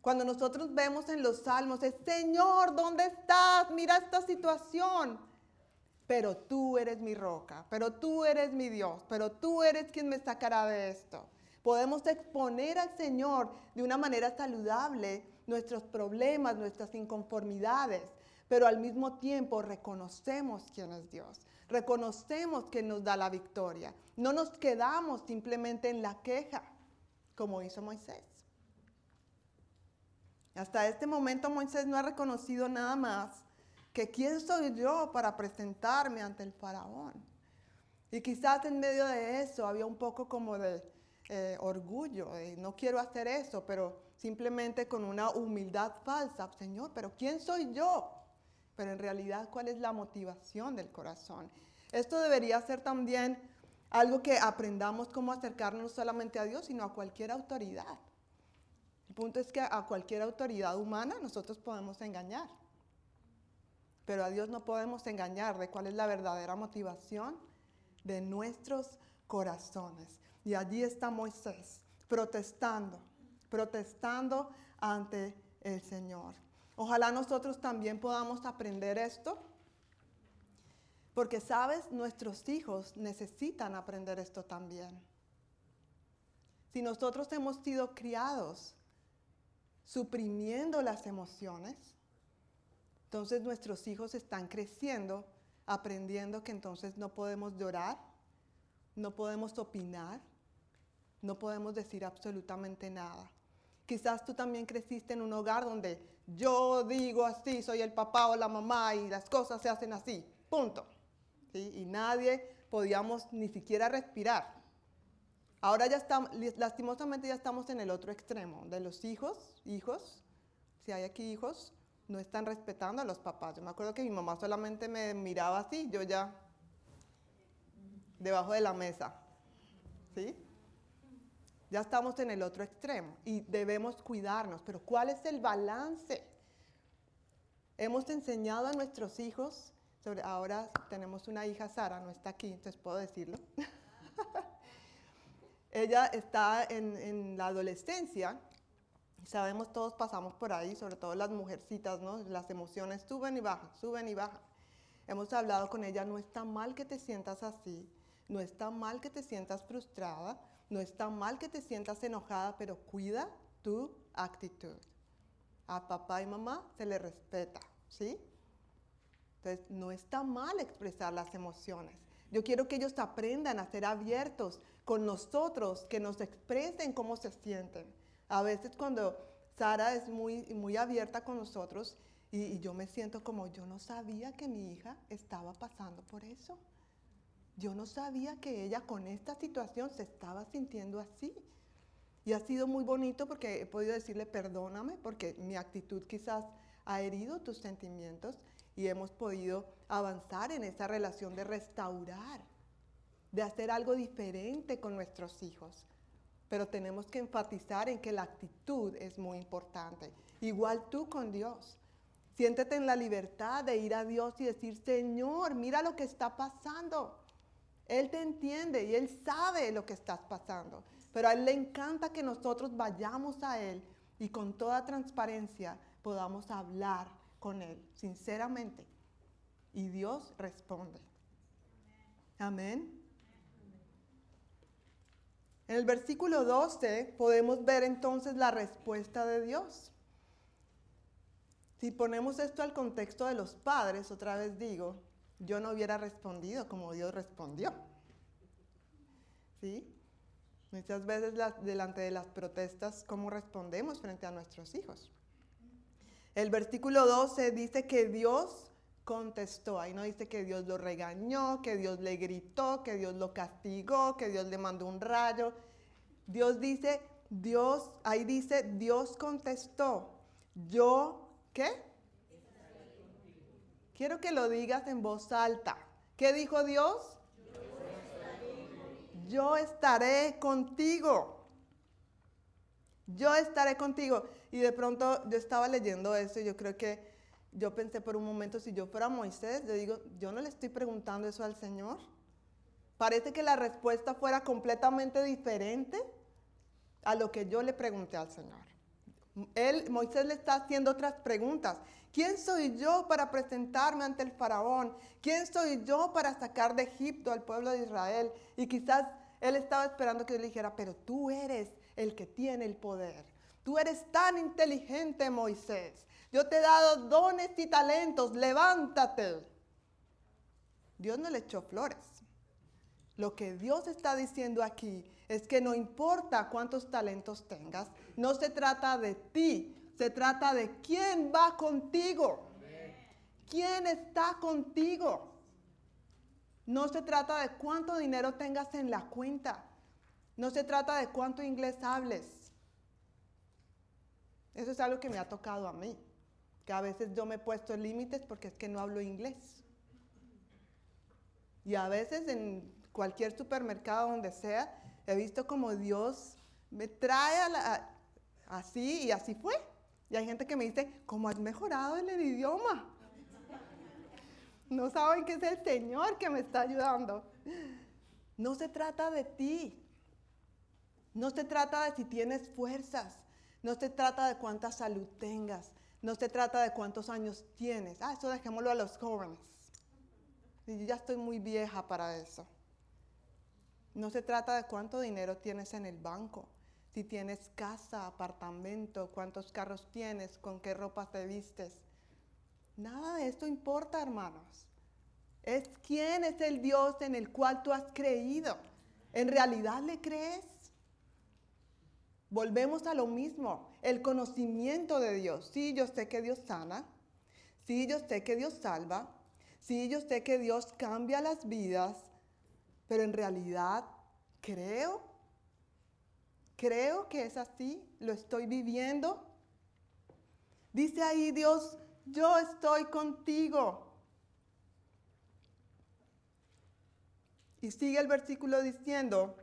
Cuando nosotros vemos en los salmos, es Señor, ¿dónde estás? Mira esta situación. Pero tú eres mi roca, pero tú eres mi Dios, pero tú eres quien me sacará de esto. Podemos exponer al Señor de una manera saludable nuestros problemas, nuestras inconformidades, pero al mismo tiempo reconocemos quién es Dios, reconocemos que nos da la victoria. No nos quedamos simplemente en la queja, como hizo Moisés. Hasta este momento Moisés no ha reconocido nada más que quién soy yo para presentarme ante el faraón. Y quizás en medio de eso había un poco como de eh, orgullo, no quiero hacer eso, pero simplemente con una humildad falsa, Señor, pero ¿quién soy yo? Pero en realidad, ¿cuál es la motivación del corazón? Esto debería ser también algo que aprendamos cómo acercarnos no solamente a Dios, sino a cualquier autoridad. El punto es que a cualquier autoridad humana nosotros podemos engañar, pero a Dios no podemos engañar de cuál es la verdadera motivación de nuestros corazones. Y allí está Moisés protestando, protestando ante el Señor. Ojalá nosotros también podamos aprender esto, porque sabes, nuestros hijos necesitan aprender esto también. Si nosotros hemos sido criados suprimiendo las emociones, entonces nuestros hijos están creciendo, aprendiendo que entonces no podemos llorar, no podemos opinar, no podemos decir absolutamente nada. Quizás tú también creciste en un hogar donde yo digo así, soy el papá o la mamá y las cosas se hacen así, punto. Y nadie podíamos ni siquiera respirar. Ahora ya estamos, lastimosamente ya estamos en el otro extremo, de los hijos, hijos, si hay aquí hijos, no están respetando a los papás. Yo me acuerdo que mi mamá solamente me miraba así, yo ya debajo de la mesa. ¿Sí? Ya estamos en el otro extremo y debemos cuidarnos. Pero ¿cuál es el balance? Hemos enseñado a nuestros hijos, sobre, ahora tenemos una hija, Sara, no está aquí, entonces puedo decirlo. Ella está en, la adolescencia, sabemos todos pasamos por ahí, sobre todo las mujercitas, ¿no? Las emociones suben y bajan, suben y bajan. Hemos hablado con ella, no está mal que te sientas así, no está mal que te sientas frustrada, no está mal que te sientas enojada, pero cuida tu actitud. A papá y mamá se le respeta, ¿sí? Entonces, no está mal expresar las emociones. Yo quiero que ellos aprendan a ser abiertos con nosotros, que nos expresen cómo se sienten. A veces cuando Sara es muy, muy abierta con nosotros y, y yo me siento como yo no sabía que mi hija estaba pasando por eso. Yo no sabía que ella con esta situación se estaba sintiendo así. Y ha sido muy bonito porque he podido decirle perdóname porque mi actitud quizás ha herido tus sentimientos y hemos podido avanzar en esa relación de restaurar, de hacer algo diferente con nuestros hijos. Pero tenemos que enfatizar en que la actitud es muy importante. Igual tú con Dios. Siéntete en la libertad de ir a Dios y decir, Señor, mira lo que está pasando. Él te entiende y Él sabe lo que estás pasando. Pero a Él le encanta que nosotros vayamos a Él y con toda transparencia podamos hablar con Él, sinceramente. Y Dios responde. Amén. En el versículo 12 podemos ver entonces la respuesta de Dios. Si ponemos esto al contexto de los padres, otra vez digo, yo no hubiera respondido como Dios respondió. ¿Sí? Muchas veces delante de las protestas, ¿cómo respondemos frente a nuestros hijos? El versículo 12 dice que Dios contestó. Ahí no dice que Dios lo regañó, que Dios le gritó, que Dios lo castigó, que Dios le mandó un rayo. Dios dice, Dios, ahí dice, Dios contestó. Yo, ¿qué? Quiero que lo digas en voz alta. ¿Qué dijo Dios? Yo estaré contigo. Yo estaré contigo. Y de pronto yo estaba leyendo eso y yo creo que yo pensé por un momento, si yo fuera Moisés, yo digo, yo no le estoy preguntando eso al Señor. Parece que la respuesta fuera completamente diferente a lo que yo le pregunté al Señor. Él, Moisés le está haciendo otras preguntas. ¿Quién soy yo para presentarme ante el faraón? ¿Quién soy yo para sacar de Egipto al pueblo de Israel? Y quizás él estaba esperando que yo le dijera, pero tú eres el que tiene el poder. Tú eres tan inteligente, Moisés. Yo te he dado dones y talentos. Levántate. Dios no le echó flores. Lo que Dios está diciendo aquí es que no importa cuántos talentos tengas, no se trata de ti, se trata de quién va contigo. ¿Quién está contigo? No se trata de cuánto dinero tengas en la cuenta. No se trata de cuánto inglés hables. Eso es algo que me ha tocado a mí. Que a veces yo me he puesto límites porque es que no hablo inglés. Y a veces en cualquier supermercado donde sea, he visto como Dios me trae así y así fue. Y hay gente que me dice, ¿cómo has mejorado en el idioma? No saben que es el Señor que me está ayudando. No se trata de ti. No se trata de si tienes fuerzas. No se trata de cuánta salud tengas. No se trata de cuántos años tienes. Ah, eso dejémoslo a los jóvenes. Yo ya estoy muy vieja para eso. No se trata de cuánto dinero tienes en el banco, si tienes casa, apartamento, cuántos carros tienes, con qué ropa te vistes. Nada de esto importa, hermanos. Es quién es el Dios en el cual tú has creído. ¿En realidad le crees? Volvemos a lo mismo, el conocimiento de Dios. Sí, yo sé que Dios sana. Sí, yo sé que Dios salva. Sí, yo sé que Dios cambia las vidas. Pero en realidad, creo. Creo que es así. Lo estoy viviendo. Dice ahí Dios, yo estoy contigo. Y sigue el versículo diciendo,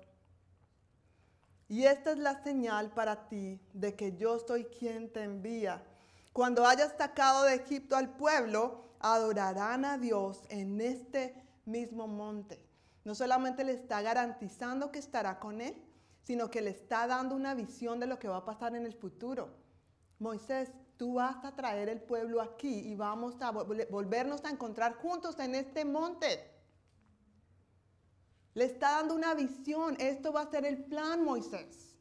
y esta es la señal para ti de que yo soy quien te envía. Cuando hayas sacado de Egipto al pueblo, adorarán a Dios en este mismo monte. No solamente le está garantizando que estará con él, sino que le está dando una visión de lo que va a pasar en el futuro. Moisés, tú vas a traer el pueblo aquí y vamos a vol- volvernos a encontrar juntos en este monte. Le está dando una visión. Esto va a ser el plan, Moisés.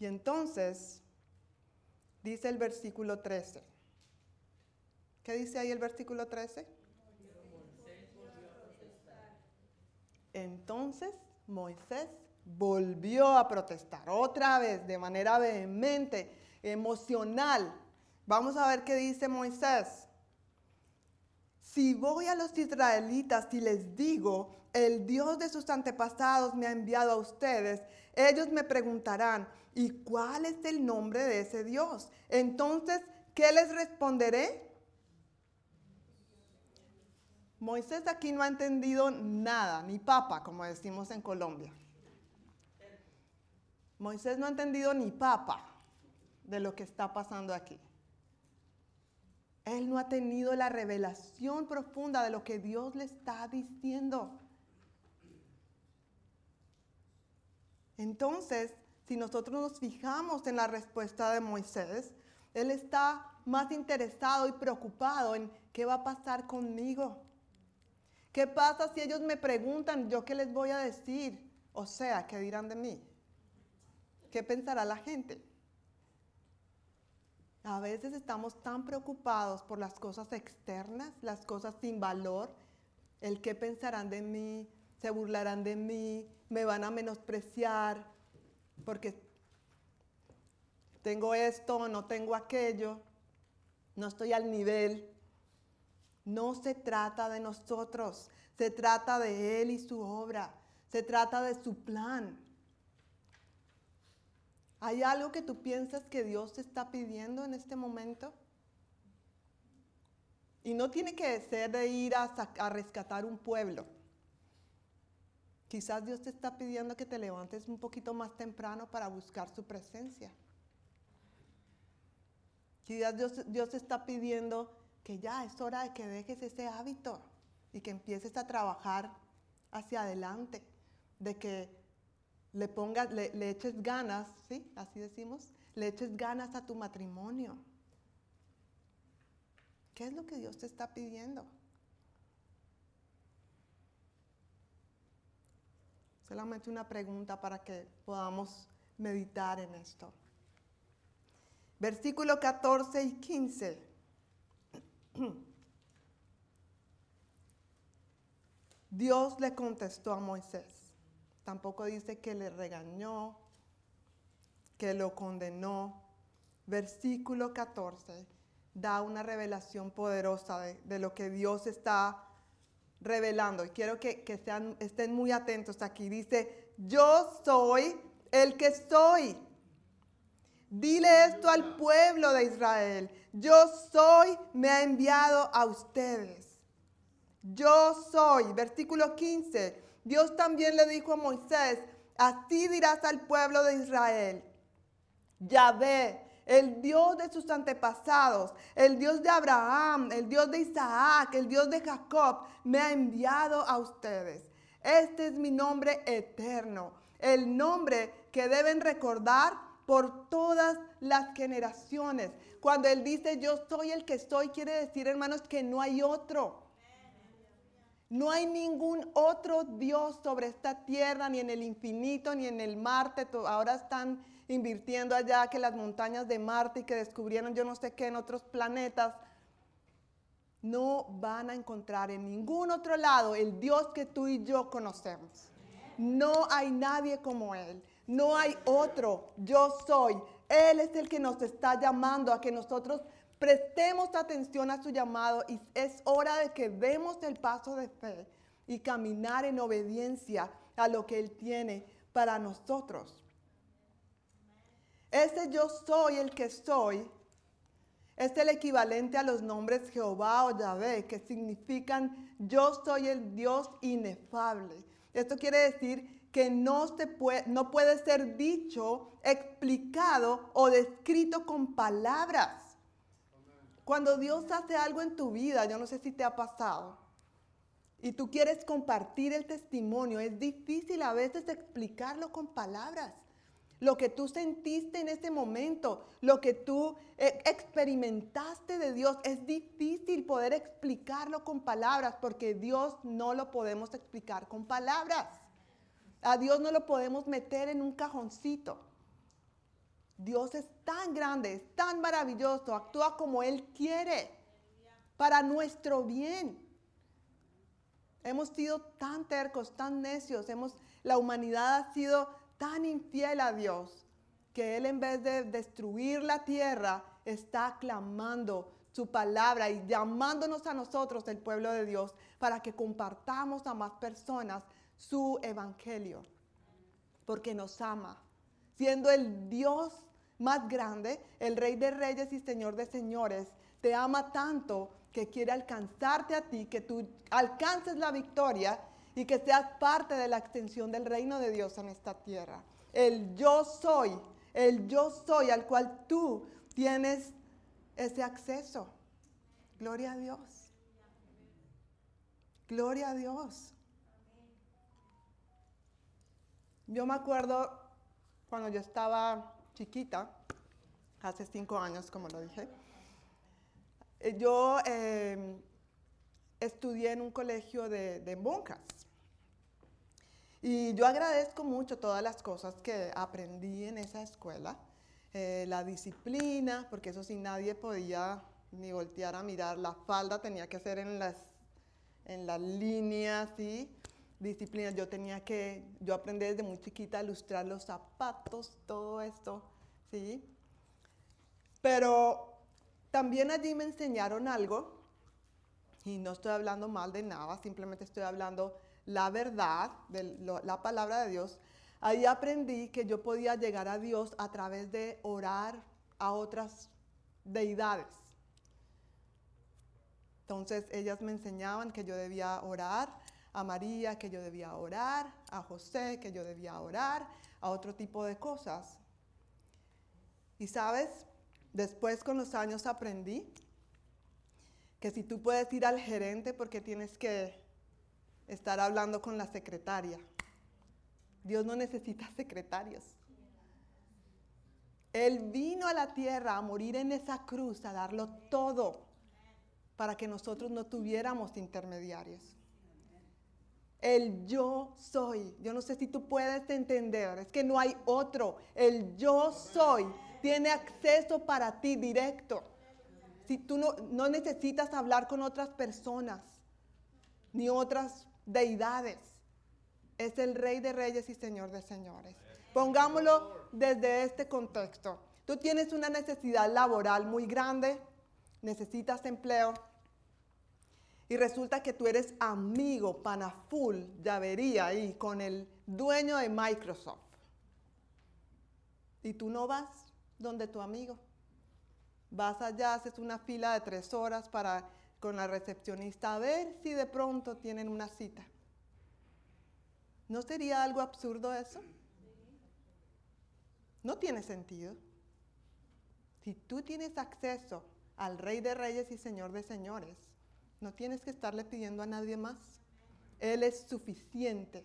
Y entonces, dice el versículo 13. ¿Qué dice ahí el versículo 13? Entonces Moisés volvió a protestar otra vez de manera vehemente, emocional. Vamos a ver qué dice Moisés. Si voy a los israelitas y les digo, el Dios de sus antepasados me ha enviado a ustedes, ellos me preguntarán, ¿y cuál es el nombre de ese Dios? Entonces, ¿qué les responderé? Moisés aquí no ha entendido nada, ni papa, como decimos en Colombia. Moisés no ha entendido ni papa de lo que está pasando aquí. Él no ha tenido la revelación profunda de lo que Dios le está diciendo. Entonces, si nosotros nos fijamos en la respuesta de Moisés, él está más interesado y preocupado en qué va a pasar conmigo. ¿Qué pasa si ellos me preguntan, yo qué les voy a decir? O sea, ¿qué dirán de mí? ¿Qué pensará la gente? A veces estamos tan preocupados por las cosas externas, las cosas sin valor, el qué pensarán de mí, se burlarán de mí, me van a menospreciar, porque tengo esto, no tengo aquello, no estoy al nivel. No se trata de nosotros, se trata de Él y su obra, se trata de su plan. ¿Hay algo que tú piensas que Dios te está pidiendo en este momento? Y no tiene que ser de ir a, rescatar un pueblo. Quizás Dios te está pidiendo que te levantes un poquito más temprano para buscar su presencia. Quizás Dios, Dios te está pidiendo que ya es hora de que dejes ese hábito y que empieces a trabajar hacia adelante, de que le pongas, le, le eches ganas, ¿sí? Así decimos, le eches ganas a tu matrimonio. ¿Qué es lo que Dios te está pidiendo? Solamente una pregunta para que podamos meditar en esto. Versículo 14 y 15. Dios le contestó a Moisés. Tampoco dice que le regañó, que lo condenó. Versículo 14 da una revelación poderosa de, lo que Dios está revelando. Y quiero que, sean, estén muy atentos aquí. Dice, yo soy el que soy. Dile esto al pueblo de Israel. Yo soy, me ha enviado a ustedes. Yo soy. Versículo 15. Dios también le dijo a Moisés, así dirás al pueblo de Israel. Yahvé, el Dios de sus antepasados, el Dios de Abraham, el Dios de Isaac, el Dios de Jacob, me ha enviado a ustedes. Este es mi nombre eterno, el nombre que deben recordar por todas las generaciones. Cuando Él dice yo soy el que soy, quiere decir, hermanos, que no hay otro. No hay ningún otro Dios sobre esta tierra, ni en el infinito, ni en el Marte. Ahora están invirtiendo allá que las montañas de Marte y que descubrieron yo no sé qué en otros planetas. No van a encontrar en ningún otro lado el Dios que tú y yo conocemos. No hay nadie como Él. No hay otro, yo soy. Él es el que nos está llamando a que nosotros prestemos atención a su llamado y es hora de que demos el paso de fe y caminar en obediencia a lo que Él tiene para nosotros. Ese yo soy el que soy es el equivalente a los nombres Jehová o Yahvé, que significan yo soy el Dios inefable. Esto quiere decir que no, se puede, no puede ser dicho, explicado o descrito con palabras. Cuando Dios hace algo en tu vida, yo no sé si te ha pasado, y tú quieres compartir el testimonio, es difícil a veces explicarlo con palabras. Lo que tú sentiste en ese momento, lo que tú eh, experimentaste de Dios, es difícil poder explicarlo con palabras porque Dios no lo podemos explicar con palabras. A Dios no lo podemos meter en un cajoncito. Dios es tan grande, es tan maravilloso, actúa como Él quiere, para nuestro bien. Hemos sido tan tercos, tan necios, hemos, la humanidad ha sido tan infiel a Dios que Él en vez de destruir la tierra está clamando su palabra y llamándonos a nosotros, el pueblo de Dios, para que compartamos a más personas su evangelio, porque nos ama, siendo el Dios más grande, el Rey de Reyes y Señor de Señores, te ama tanto que quiere alcanzarte a ti, que tú alcances la victoria y que seas parte de la extensión del reino de Dios en esta tierra. El yo soy, el yo soy al cual tú tienes ese acceso. Gloria a Dios. Gloria a Dios. Yo me acuerdo cuando yo estaba chiquita, hace cinco años, como lo dije, eh, yo em, estudié en un colegio de, monjas. Y yo agradezco mucho todas las cosas que aprendí en esa escuela. Eh, la disciplina, porque eso sí nadie podía ni voltear a mirar. La falda tenía que ser en las, en las líneas, ¿sí? Disciplinas. Yo tenía que, yo aprendí desde muy chiquita a ilustrar los zapatos, todo esto, ¿sí? Pero también allí me enseñaron algo, y no estoy hablando mal de nada, simplemente estoy hablando la verdad, de la palabra de Dios. Ahí aprendí que yo podía llegar a Dios a través de orar a otras deidades. Entonces ellas me enseñaban que yo debía orar a María, que yo debía orar, a José, que yo debía orar, a otro tipo de cosas. Y sabes, después con los años aprendí que si tú puedes ir al gerente porque tienes que estar hablando con la secretaria. Dios no necesita secretarios. Él vino a la tierra a morir en esa cruz, a darlo todo para que nosotros no tuviéramos intermediarios el yo soy. Yo no sé si tú puedes entender, es que no hay otro. El yo soy tiene acceso para ti directo. Si tú no, no necesitas hablar con otras personas, ni otras deidades. Es el rey de reyes y señor de señores. Pongámoslo desde este contexto. Tú tienes una necesidad laboral muy grande, necesitas empleo, y resulta que tú eres amigo panaful, vería ahí, con el dueño de Microsoft. Y tú no vas donde tu amigo. Vas allá, haces una fila de tres horas para con la recepcionista a ver si de pronto tienen una cita. ¿No sería algo absurdo eso? No tiene sentido. Si tú tienes acceso al Rey de Reyes y Señor de Señores, no tienes que estarle pidiendo a nadie más. Él es suficiente.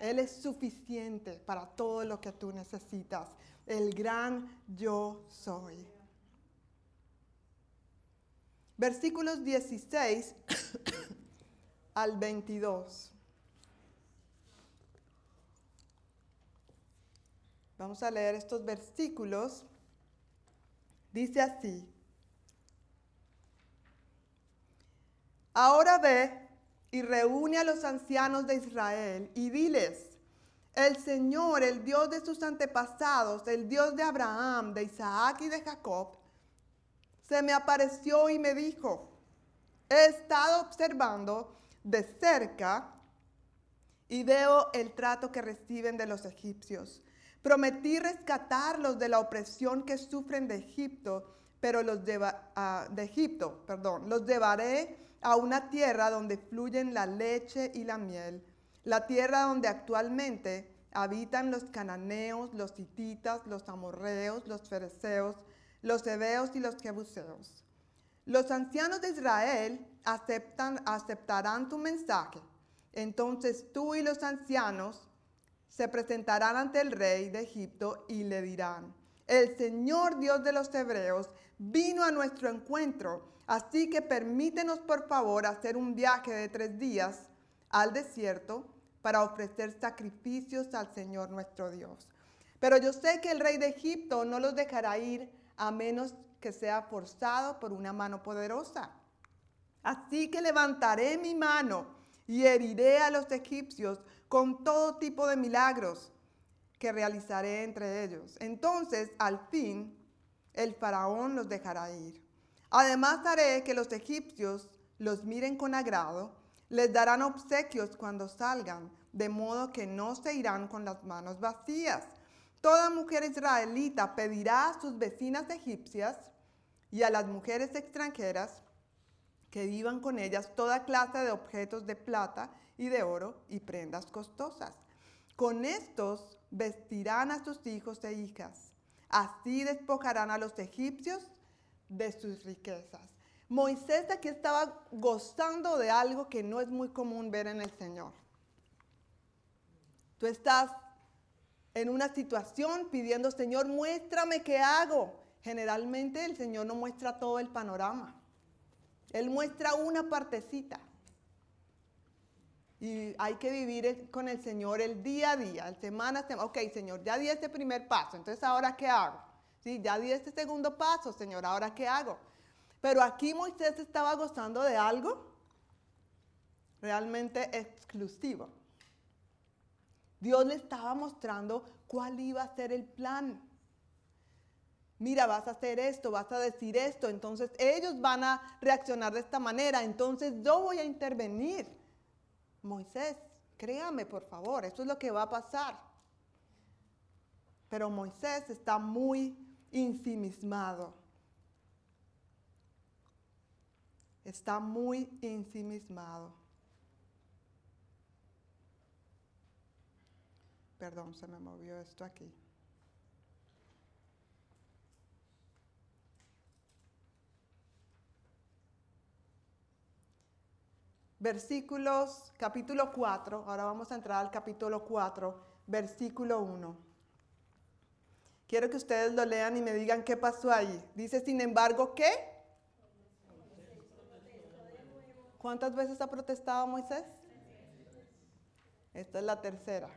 Él es suficiente para todo lo que tú necesitas. El gran yo soy. Versículos 16 al 22. Vamos a leer estos versículos. Dice así. Ahora ve y reúne a los ancianos de Israel y diles, el Señor, el Dios de sus antepasados, el Dios de Abraham, de Isaac y de Jacob, se me apareció y me dijo, he estado observando de cerca y veo el trato que reciben de los egipcios. Prometí rescatarlos de la opresión que sufren de Egipto, pero los ah, de Egipto, perdón, los llevaré a una tierra donde fluyen la leche y la miel, la tierra donde actualmente habitan los cananeos, los hititas, los amorreos, los fereceos, los hebeos y los jebuseos. Los ancianos de Israel aceptan, aceptarán tu mensaje. Entonces tú y los ancianos se presentarán ante el rey de Egipto y le dirán, el Señor Dios de los hebreos vino a nuestro encuentro Así que permítenos por favor hacer un viaje de tres días al desierto para ofrecer sacrificios al Señor nuestro Dios. Pero yo sé que el rey de Egipto no los dejará ir a menos que sea forzado por una mano poderosa. Así que levantaré mi mano y heriré a los egipcios con todo tipo de milagros que realizaré entre ellos. Entonces, al fin, el faraón los dejará ir. Además haré que los egipcios los miren con agrado, les darán obsequios cuando salgan, de modo que no se irán con las manos vacías. Toda mujer israelita pedirá a sus vecinas egipcias y a las mujeres extranjeras que vivan con ellas toda clase de objetos de plata y de oro y prendas costosas. Con estos vestirán a sus hijos e hijas. Así despojarán a los egipcios de sus riquezas. Moisés aquí estaba gozando de algo que no es muy común ver en el Señor. Tú estás en una situación pidiendo, Señor, muéstrame qué hago. Generalmente el Señor no muestra todo el panorama. Él muestra una partecita. Y hay que vivir con el Señor el día a día, el semana semana. Ok, Señor, ya di este primer paso, entonces ahora qué hago? Sí, ya di este segundo paso, Señor, ahora qué hago. Pero aquí Moisés estaba gozando de algo realmente exclusivo. Dios le estaba mostrando cuál iba a ser el plan. Mira, vas a hacer esto, vas a decir esto, entonces ellos van a reaccionar de esta manera, entonces yo voy a intervenir. Moisés, créame por favor, esto es lo que va a pasar. Pero Moisés está muy ensimismado. Está muy ensimismado. Perdón, se me movió esto aquí. Versículos, capítulo 4, ahora vamos a entrar al capítulo 4, versículo 1. Quiero que ustedes lo lean y me digan qué pasó ahí. Dice, sin embargo, ¿qué? ¿Cuántas veces ha protestado Moisés? Esta es la tercera.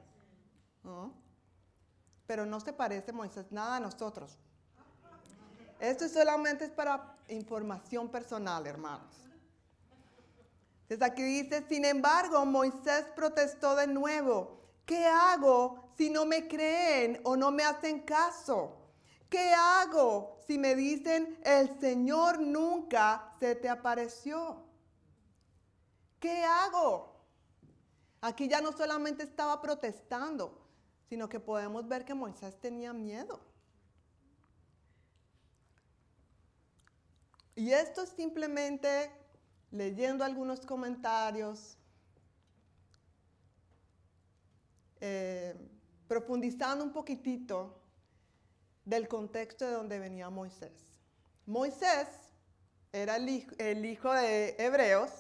Pero no se parece Moisés nada a nosotros. Esto solamente es para información personal, hermanos. Entonces aquí dice, sin embargo, Moisés protestó de nuevo. ¿Qué hago si no me creen o no me hacen caso? ¿Qué hago si me dicen, el Señor nunca se te apareció? ¿Qué hago? Aquí ya no solamente estaba protestando, sino que podemos ver que Moisés tenía miedo. Y esto es simplemente leyendo algunos comentarios, eh, profundizando un poquitito del contexto de donde venía Moisés. Moisés era el hijo de Hebreos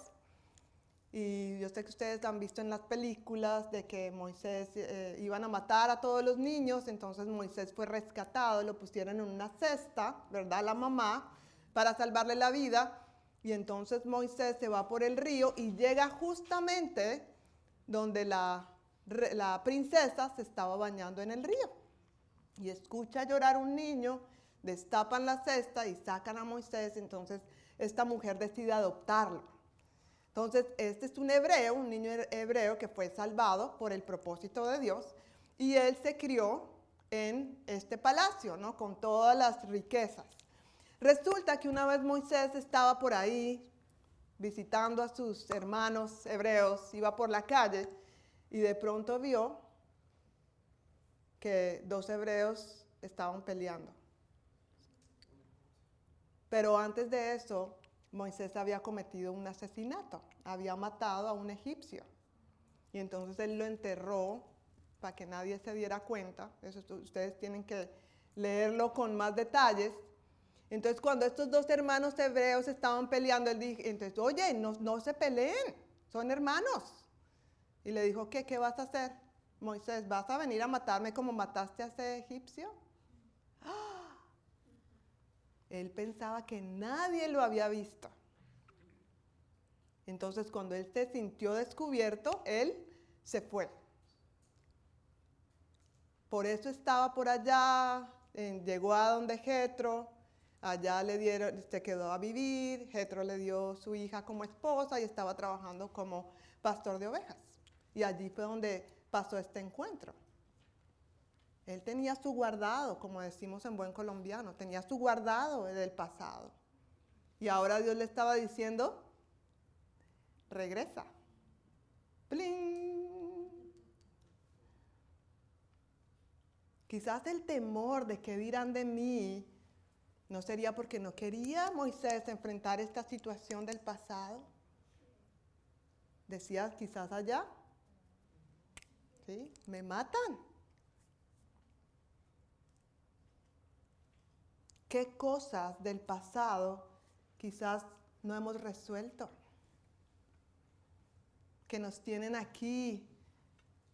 y yo sé que ustedes han visto en las películas de que Moisés eh, iban a matar a todos los niños, entonces Moisés fue rescatado, lo pusieron en una cesta, ¿verdad? La mamá, para salvarle la vida. Y entonces Moisés se va por el río y llega justamente donde la, la princesa se estaba bañando en el río. Y escucha llorar un niño, destapan la cesta y sacan a Moisés, entonces esta mujer decide adoptarlo. Entonces, este es un hebreo, un niño hebreo que fue salvado por el propósito de Dios y él se crió en este palacio, ¿no? Con todas las riquezas. Resulta que una vez Moisés estaba por ahí visitando a sus hermanos hebreos, iba por la calle y de pronto vio que dos hebreos estaban peleando. Pero antes de eso, Moisés había cometido un asesinato, había matado a un egipcio. Y entonces él lo enterró para que nadie se diera cuenta. Eso ustedes tienen que leerlo con más detalles. Entonces cuando estos dos hermanos hebreos estaban peleando, él dijo, entonces, oye, no, no se peleen, son hermanos. Y le dijo, ¿qué, ¿qué vas a hacer? Moisés, ¿vas a venir a matarme como mataste a ese egipcio? Él pensaba que nadie lo había visto. Entonces cuando él se sintió descubierto, él se fue. Por eso estaba por allá, llegó a donde Jetro, allá le dieron, se quedó a vivir, Jetro le dio su hija como esposa y estaba trabajando como pastor de ovejas. Y allí fue donde pasó este encuentro. Él tenía su guardado, como decimos en buen colombiano, tenía su guardado del pasado. Y ahora Dios le estaba diciendo, regresa. ¡Pling! Quizás el temor de que dirán de mí no sería porque no quería Moisés enfrentar esta situación del pasado. Decía quizás allá, Me matan. qué cosas del pasado quizás no hemos resuelto, que nos tienen aquí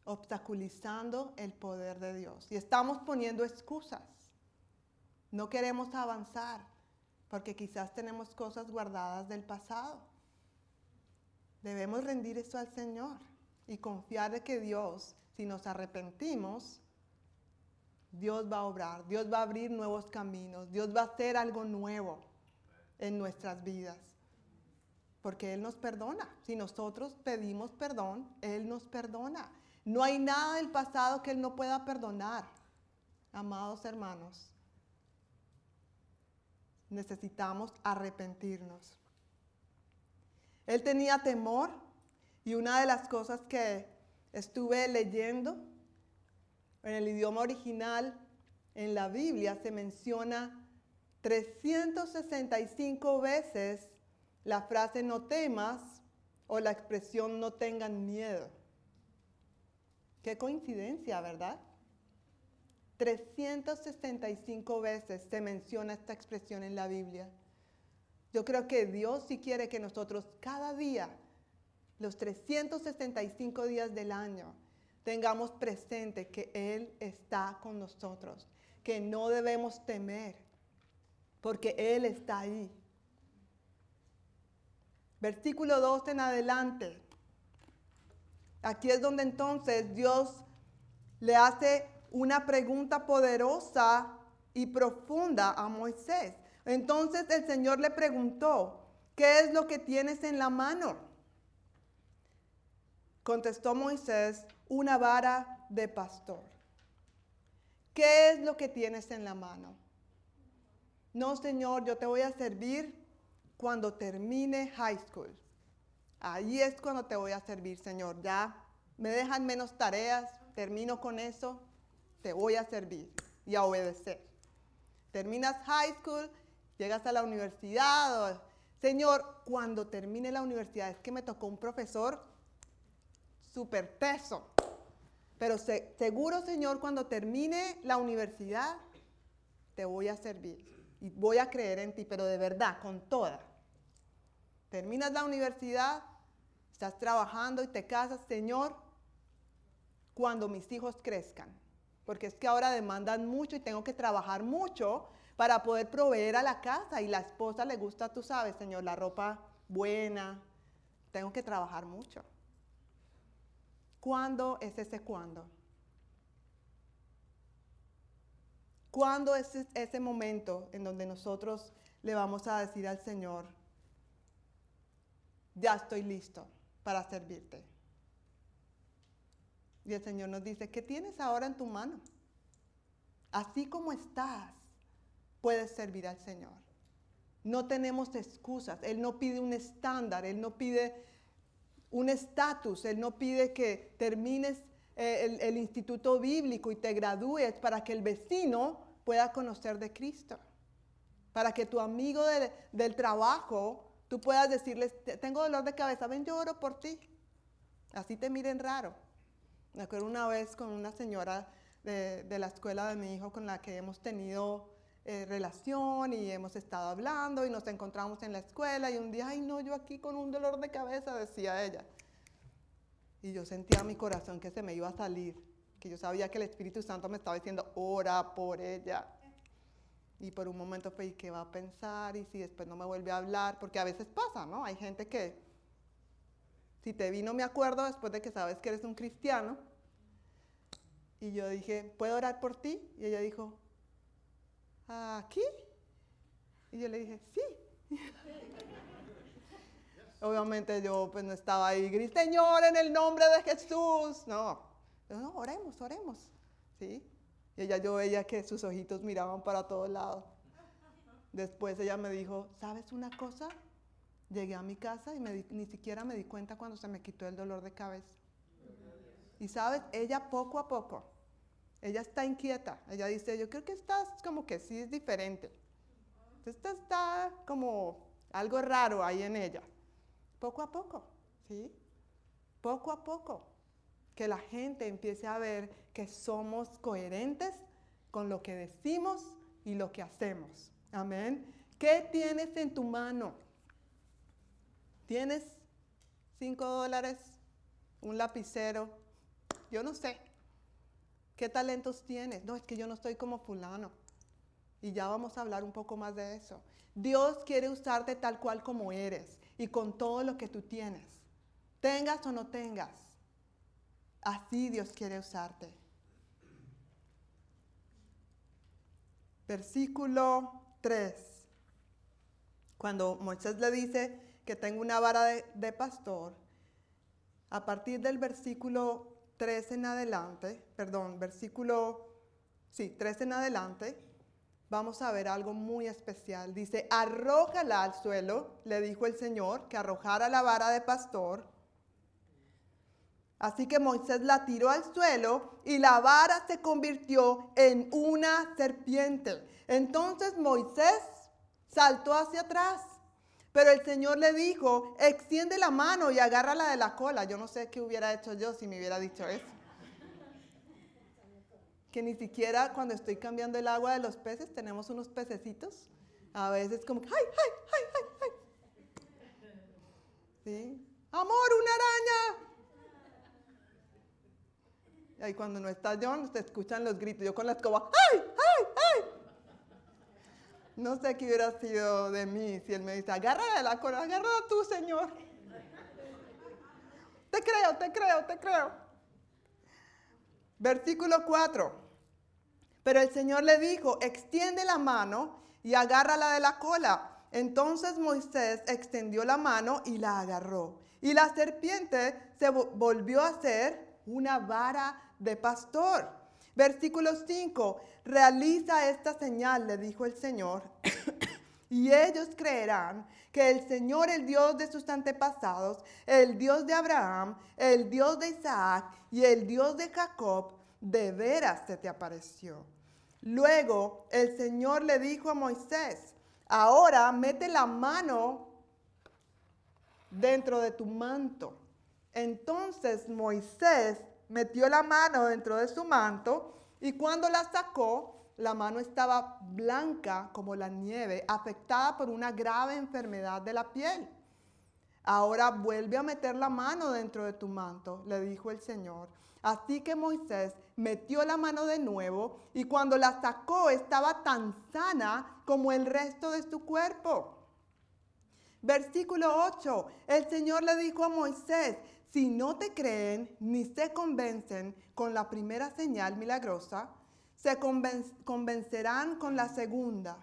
obstaculizando el poder de Dios. Y estamos poniendo excusas. No queremos avanzar porque quizás tenemos cosas guardadas del pasado. Debemos rendir eso al Señor y confiar de que Dios, si nos arrepentimos, Dios va a obrar, Dios va a abrir nuevos caminos, Dios va a hacer algo nuevo en nuestras vidas. porque Él nos perdona. Si nosotros pedimos perdón, Él nos perdona. No hay nada del pasado que Él no pueda perdonar. Amados hermanos, necesitamos arrepentirnos. Él tenía temor y una de las cosas que estuve leyendo en el idioma original en la Biblia se menciona 365 veces la frase no temas o la expresión no tengan miedo. Qué coincidencia, ¿verdad? 365 veces se menciona esta expresión en la Biblia. Yo creo que Dios sí quiere que nosotros cada día, los 365 días del año, tengamos presente que Él está con nosotros, que no debemos temer, porque Él está ahí. Versículo 2 en adelante. Aquí es donde entonces Dios le hace una pregunta poderosa y profunda a Moisés. Entonces el Señor le preguntó, ¿qué es lo que tienes en la mano? Contestó Moisés, una vara de pastor. ¿Qué es lo que tienes en la mano? No, Señor, yo te voy a servir cuando termine high school. Ahí es cuando te voy a servir, Señor. Ya me dejan menos tareas, termino con eso, te voy a servir y a obedecer. Terminas high school, llegas a la universidad. Señor, cuando termine la universidad, es que me tocó un profesor súper teso. Pero seguro, Señor, cuando termine la universidad, te voy a servir y voy a creer en ti, pero de verdad, con toda. Terminas la universidad, estás trabajando y te casas, Señor, cuando mis hijos crezcan. Porque es que ahora demandan mucho y tengo que trabajar mucho para poder proveer a la casa. Y la esposa le gusta, tú sabes, Señor, la ropa buena. Tengo que trabajar mucho. ¿Cuándo es ese cuándo? ¿Cuándo es ese momento en donde nosotros le vamos a decir al Señor, ya estoy listo para servirte? Y el Señor nos dice, ¿qué tienes ahora en tu mano? Así como estás, puedes servir al Señor. No tenemos excusas. Él no pide un estándar, Él no pide un estatus, Él no pide que termines eh, el, instituto bíblico y te gradúes para que el vecino pueda conocer de Cristo. Para que tu amigo del trabajo, tú puedas decirles, tengo dolor de cabeza, ven, yo oro por ti. Así te miren raro. Me acuerdo una vez con una señora de, de la escuela de mi hijo con la que hemos tenido eh, relación y hemos estado hablando y nos encontramos en la escuela y un día, ay no, yo aquí con un dolor de cabeza, decía ella. Y yo sentía mi corazón que se me iba a salir, que yo sabía que el Espíritu Santo me estaba diciendo, ora por ella. Y por un momento fue, qué va a pensar? Y si después no me vuelve a hablar, porque a veces pasa, ¿no? Hay gente que, si te vi no me acuerdo después de que sabes que eres un cristiano. Y yo dije, ¿puedo orar por ti? Y ella dijo, ¿aquí? Y yo le dije, sí. Obviamente yo pues no estaba ahí, grité, Señor, en el nombre de Jesús. No, no, oremos, oremos. ¿Sí? Y ella, yo veía que sus ojitos miraban para todos lados. Después ella me dijo, ¿sabes una cosa? Llegué a mi casa y ni siquiera me di cuenta cuando se me quitó el dolor de cabeza. Y sabes, ella poco a poco ella está inquieta. Ella dice, yo creo que estás como que sí es diferente. Esto está como algo raro ahí en ella. Poco a poco, ¿sí? Poco a poco. Que la gente empiece a ver que somos coherentes con lo que decimos y lo que hacemos. Amén. ¿Qué tienes en tu mano? ¿Tienes cinco dólares? ¿Un lapicero? Yo no sé. ¿Qué talentos tienes? No, es que yo no estoy como fulano. Y ya vamos a hablar un poco más de eso. Dios quiere usarte tal cual como eres y con todo lo que tú tienes. Tengas o no tengas. Así Dios quiere usarte. Versículo 3. Cuando Moisés le dice que tengo una vara de, de pastor, a partir del versículo 3 en adelante, perdón, versículo, sí, 3 en adelante, vamos a ver algo muy especial. Dice, arrójala al suelo, le dijo el Señor, que arrojara la vara de pastor. Así que Moisés la tiró al suelo y la vara se convirtió en una serpiente. Entonces Moisés saltó hacia atrás. Pero el Señor le dijo, extiende la mano y agárrala de la cola. Yo no sé qué hubiera hecho yo si me hubiera dicho eso. Que ni siquiera cuando estoy cambiando el agua de los peces, tenemos unos pececitos. A veces como, ¡ay, ay, ay, ay, ay! ¿Sí? Amor, una araña. Y ahí cuando no está John, se escuchan los gritos. Yo con la escoba, ¡ay, ay, ay! No sé qué hubiera sido de mí si él me dice, agárrala de la cola, agárrala tú, Señor. Te creo, te creo, te creo. Versículo 4. Pero el Señor le dijo, extiende la mano y agárrala de la cola. Entonces Moisés extendió la mano y la agarró. Y la serpiente se volvió a ser una vara de pastor. Versículo 5, realiza esta señal, le dijo el Señor, y ellos creerán que el Señor, el Dios de sus antepasados, el Dios de Abraham, el Dios de Isaac y el Dios de Jacob, de veras se te apareció. Luego el Señor le dijo a Moisés, ahora mete la mano dentro de tu manto. Entonces Moisés metió la mano dentro de su manto y cuando la sacó, la mano estaba blanca como la nieve, afectada por una grave enfermedad de la piel. Ahora vuelve a meter la mano dentro de tu manto, le dijo el Señor. Así que Moisés metió la mano de nuevo y cuando la sacó estaba tan sana como el resto de su cuerpo. Versículo 8, el Señor le dijo a Moisés, si no te creen ni se convencen con la primera señal milagrosa, se convencerán con la segunda.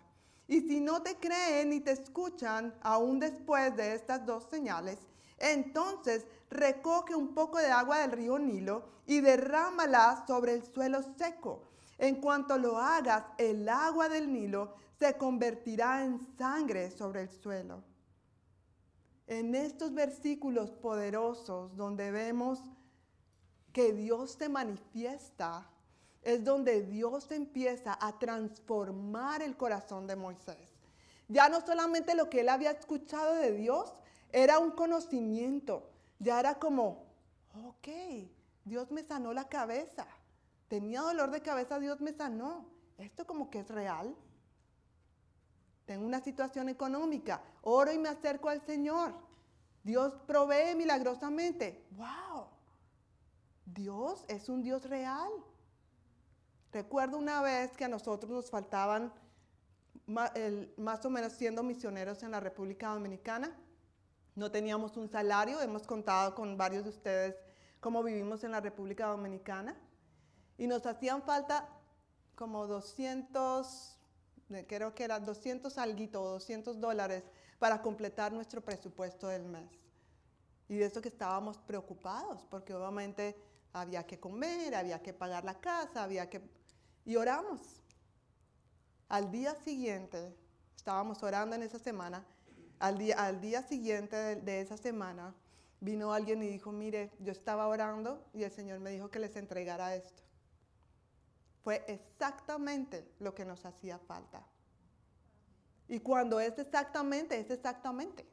Y si no te creen ni te escuchan aún después de estas dos señales, entonces recoge un poco de agua del río Nilo y derrámala sobre el suelo seco. En cuanto lo hagas, el agua del Nilo se convertirá en sangre sobre el suelo en estos versículos poderosos donde vemos que Dios se manifiesta, es donde Dios empieza a transformar el corazón de Moisés. Ya no solamente lo que él había escuchado de Dios, era un conocimiento, ya era como, ok, Dios me sanó la cabeza, tenía dolor de cabeza, Dios me sanó, esto como que es real. Tengo una situación económica, oro y me acerco al Señor. Dios provee milagrosamente. ¡Wow! Dios es un Dios real. Recuerdo una vez que a nosotros nos faltaban más o menos siendo misioneros en la República Dominicana. No teníamos un salario, hemos contado con varios de ustedes cómo vivimos en la República Dominicana. Y nos hacían falta como 200, creo que era 200 alguito, 200 dólares para completar nuestro presupuesto del mes. Y de eso que estábamos preocupados, porque obviamente había que comer, había que pagar la casa, había que... Y oramos. Al día siguiente, estábamos orando en esa semana, al día, al día siguiente de, de esa semana, vino alguien y dijo, mire, yo estaba orando y el Señor me dijo que les entregara esto. Fue exactamente lo que nos hacía falta. Y cuando es exactamente, es exactamente.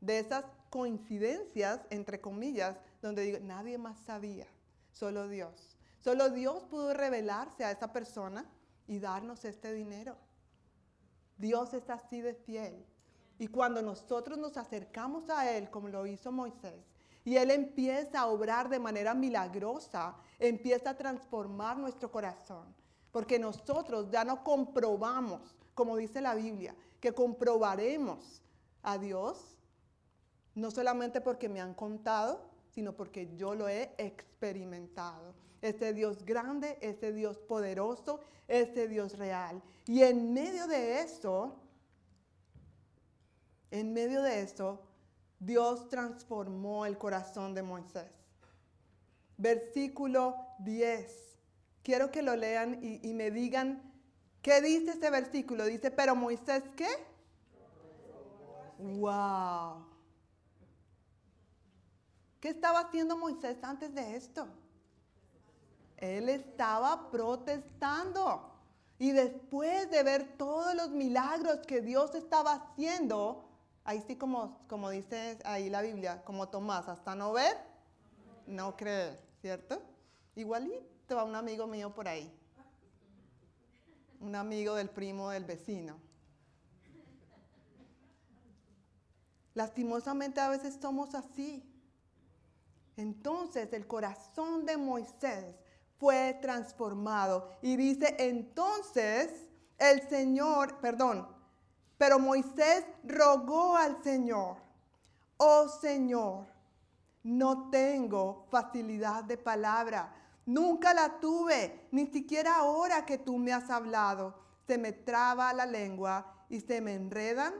De esas coincidencias, entre comillas, donde digo, nadie más sabía, solo Dios. Solo Dios pudo revelarse a esa persona y darnos este dinero. Dios es así de fiel. Y cuando nosotros nos acercamos a Él, como lo hizo Moisés, y Él empieza a obrar de manera milagrosa, empieza a transformar nuestro corazón. Porque nosotros ya no comprobamos, como dice la Biblia, que comprobaremos a Dios, no solamente porque me han contado, sino porque yo lo he experimentado. Ese Dios grande, ese Dios poderoso, ese Dios real. Y en medio de eso, en medio de eso, Dios transformó el corazón de Moisés. Versículo 10. Quiero que lo lean y, y me digan qué dice este versículo. Dice, pero Moisés, ¿qué? Wow. ¿Qué estaba haciendo Moisés antes de esto? Él estaba protestando. Y después de ver todos los milagros que Dios estaba haciendo, ahí sí como, como dice ahí la Biblia, como Tomás, hasta no ver, no creer, ¿cierto? Igualito va un amigo mío por ahí. Un amigo del primo del vecino. Lastimosamente a veces somos así. Entonces el corazón de Moisés fue transformado. Y dice, entonces el Señor, perdón, pero Moisés rogó al Señor, oh Señor, no tengo facilidad de palabra, nunca la tuve, ni siquiera ahora que tú me has hablado. Se me traba la lengua y se me enredan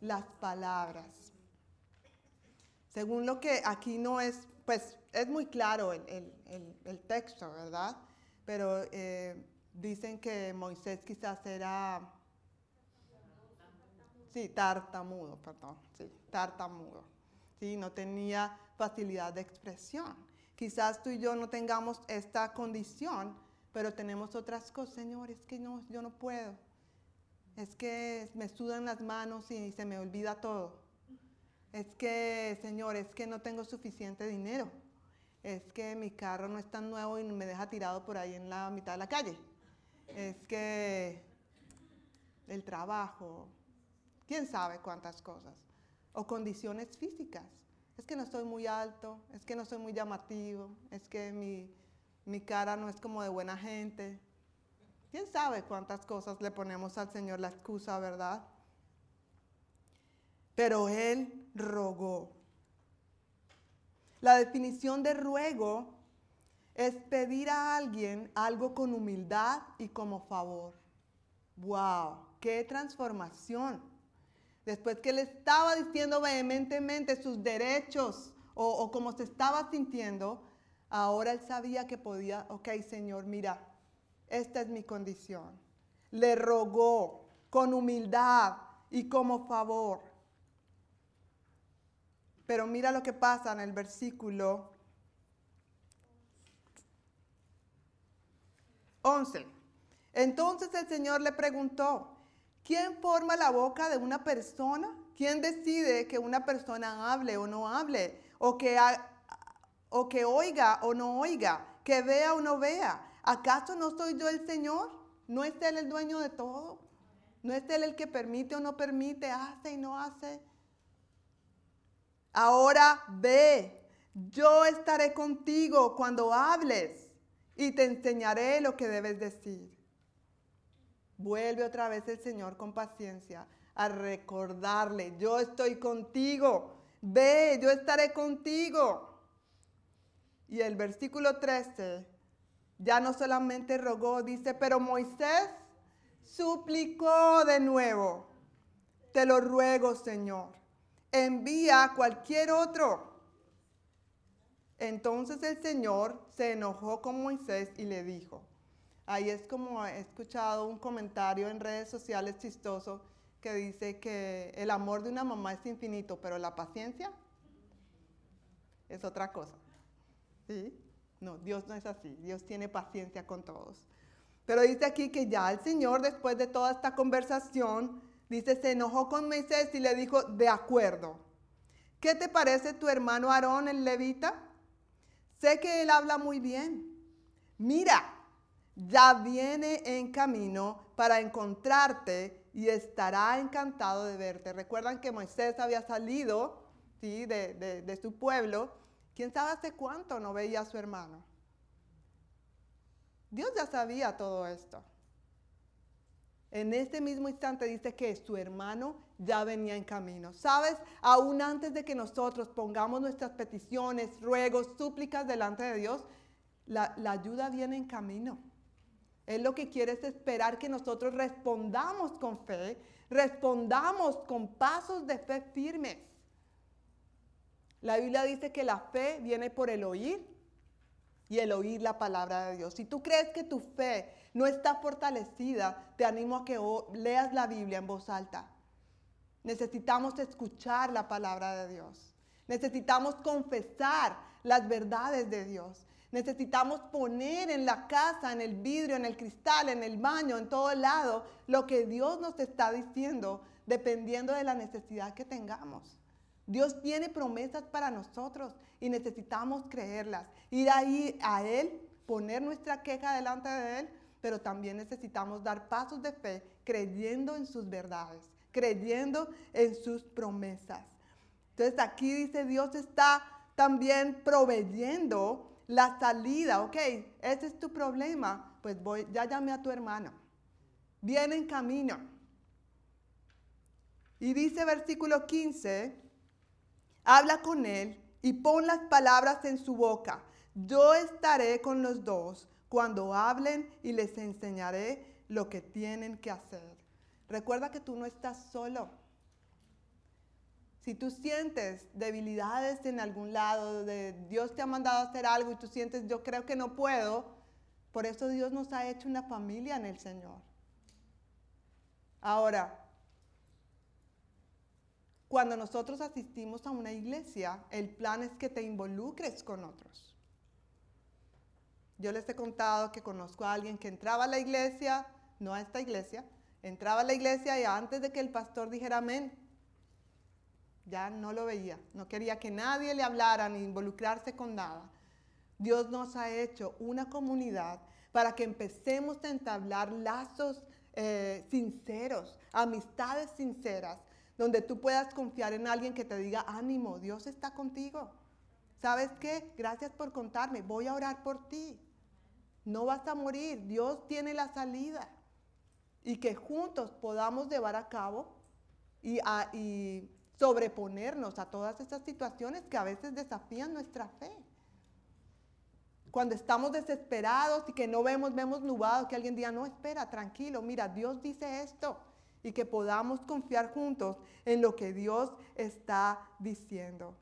las palabras. Según lo que aquí no es, pues es muy claro el, texto, ¿verdad? Pero eh, dicen que Moisés quizás era, sí, tartamudo, perdón, sí, tartamudo, sí, no tenía facilidad de expresión. Quizás tú y yo no tengamos esta condición, pero tenemos otras cosas, Señor, es que no, yo no puedo. Es que me sudan las manos y se me olvida todo. Es que, Señor, es que no tengo suficiente dinero es que mi carro no es tan nuevo y me deja tirado por ahí en la mitad de la calle. Es que el trabajo, quién sabe cuántas cosas. O condiciones físicas. Es que no estoy muy alto, es que no soy muy llamativo, es que mi, mi cara no es como de buena gente. ¿Quién sabe cuántas cosas le ponemos al Señor la excusa, verdad? Pero Él rogó. La definición de ruego es pedir a alguien algo con humildad y como favor. ¡Wow! ¡Qué transformación! Después que él estaba diciendo vehementemente sus derechos o, o como se estaba sintiendo, ahora él sabía que podía, ok Señor, mira, esta es mi condición. Le rogó con humildad y como favor. Pero mira lo que pasa en el versículo 11. Entonces el Señor le preguntó, ¿quién forma la boca de una persona? ¿Quién decide que una persona hable o no hable? O que, oiga o no oiga, que vea o no vea. ¿Acaso no soy yo el Señor? ¿No es Él el dueño de todo? ¿No es Él el que permite o no permite, hace y no hace? Ahora ve, yo estaré contigo cuando hables y te enseñaré lo que debes decir. Vuelve otra vez el Señor con paciencia a recordarle, yo estoy contigo, ve, yo estaré contigo. Y el versículo 13 ya no solamente rogó, dice, pero Moisés suplicó de nuevo, te lo ruego, Señor envía a cualquier otro. Entonces el Señor se enojó con Moisés y le dijo, ahí es como he escuchado un comentario en redes sociales chistoso que dice que el amor de una mamá es infinito, pero la paciencia es otra cosa. ¿Sí? No, Dios no es así, Dios tiene paciencia con todos. Pero dice aquí que ya el Señor, después de toda esta conversación, Dice, se enojó con Moisés y le dijo, de acuerdo. ¿Qué te parece tu hermano Aarón, el levita? Sé que él habla muy bien. Mira, ya viene en camino para encontrarte y estará encantado de verte. Recuerdan que Moisés había salido ¿sí? de, de su pueblo. ¿Quién sabe hace cuánto no veía a su hermano? Dios ya sabía todo esto. En este mismo instante dice que su hermano ya venía en camino. ¿Sabes? Aún antes de que nosotros pongamos nuestras peticiones, ruegos, súplicas delante de Dios, la, ayuda viene en camino. Él lo que quiere es esperar que nosotros respondamos con fe, respondamos con pasos de fe firmes. La Biblia dice que la fe viene por el oír y el oír la palabra de Dios. Si tú crees que tu fe no está fortalecida, te animo a que leas la Biblia en voz alta. Necesitamos escuchar la palabra de Dios. Necesitamos confesar las verdades de Dios. Necesitamos poner en la casa, en el vidrio, en el cristal, en el baño, en todo lado, lo que Dios nos está diciendo, dependiendo de la necesidad que tengamos. Dios tiene promesas para nosotros y necesitamos creerlas. Ir ahí a Él, poner nuestra queja delante de Él, pero también necesitamos dar pasos de fe creyendo en sus verdades, creyendo en sus promesas. Entonces aquí dice Dios está también proveyendo la salida. Ok, ese es tu problema. Pues voy, ya llamé a tu hermano. Viene en camino. Y dice versículo 15, habla con él y pon las palabras en su boca. Yo estaré con los dos cuando hablen y les enseñaré lo que tienen que hacer. Recuerda que tú no estás solo. Si tú sientes debilidades en algún lado, de Dios te ha mandado hacer algo y tú sientes, yo creo que no puedo, por eso Dios nos ha hecho una familia en el Señor. Ahora, cuando nosotros asistimos a una iglesia, el plan es que te involucres con otros. Yo les he contado que conozco a alguien que entraba a la iglesia, no a esta iglesia, entraba a la iglesia y antes de que el pastor dijera amén, ya no lo veía, no quería que nadie le hablara ni involucrarse con nada. Dios nos ha hecho una comunidad para que empecemos a entablar lazos eh, sinceros, amistades sinceras, donde tú puedas confiar en alguien que te diga, ánimo, Dios está contigo. ¿Sabes qué? Gracias por contarme, voy a orar por ti. No vas a morir, Dios tiene la salida. Y que juntos podamos llevar a cabo y, y sobreponernos a todas estas situaciones que a veces desafían nuestra fe. Cuando estamos desesperados y que no vemos, vemos nublado, que alguien diga, no, espera, tranquilo, mira, Dios dice esto y que podamos confiar juntos en lo que Dios está diciendo.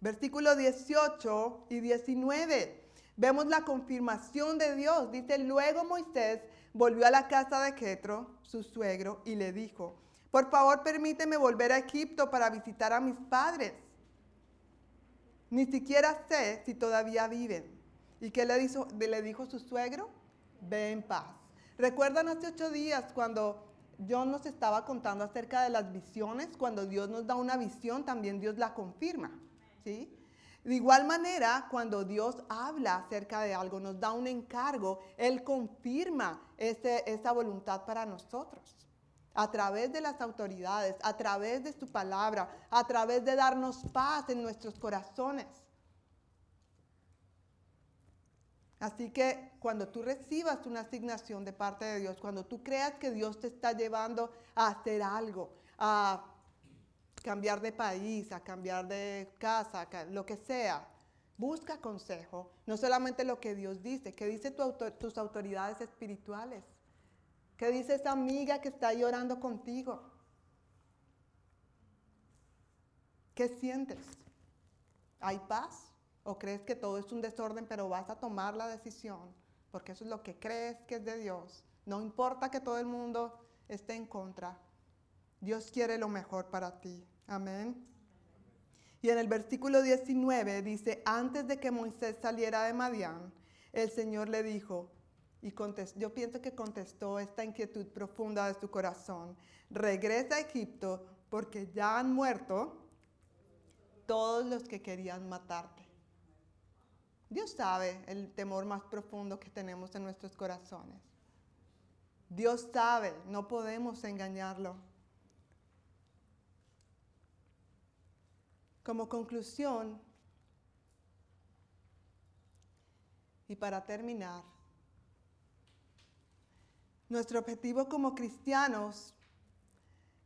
Versículo 18 y 19. Vemos la confirmación de Dios. Dice, luego Moisés volvió a la casa de Jetro, su suegro, y le dijo, por favor permíteme volver a Egipto para visitar a mis padres. Ni siquiera sé si todavía viven. ¿Y qué le dijo, su suegro? Ve en paz. ¿Recuerdan hace ocho días cuando John nos estaba contando acerca de las visiones? Cuando Dios nos da una visión, también Dios la confirma. ¿sí? De igual manera, cuando Dios habla acerca de algo, nos da un encargo, Él confirma esa voluntad para nosotros. A través de las autoridades, a través de su palabra, a través de darnos paz en nuestros corazones. Así que cuando tú recibas una asignación de parte de Dios, cuando tú creas que Dios te está llevando a hacer algo, a cambiar de país, a cambiar de casa, lo que sea, busca consejo. No solamente lo que Dios dice, ¿qué dice tus autoridades espirituales? ¿Qué dice esa amiga que está llorando contigo? ¿Qué sientes? ¿Hay paz? ¿O crees que todo es un desorden, pero vas a tomar la decisión? Porque eso es lo que crees que es de Dios. No importa que todo el mundo esté en contra. Dios quiere lo mejor para ti. Amén. Y en el versículo 19 dice, antes de que Moisés saliera de Madián, el Señor le dijo, y yo pienso que contestó esta inquietud profunda de su corazón, regresa a Egipto porque ya han muerto todos los que querían matarte. Dios sabe el temor más profundo que tenemos en nuestros corazones. Dios sabe, no podemos engañarlo. Como conclusión, y para terminar, nuestro objetivo como cristianos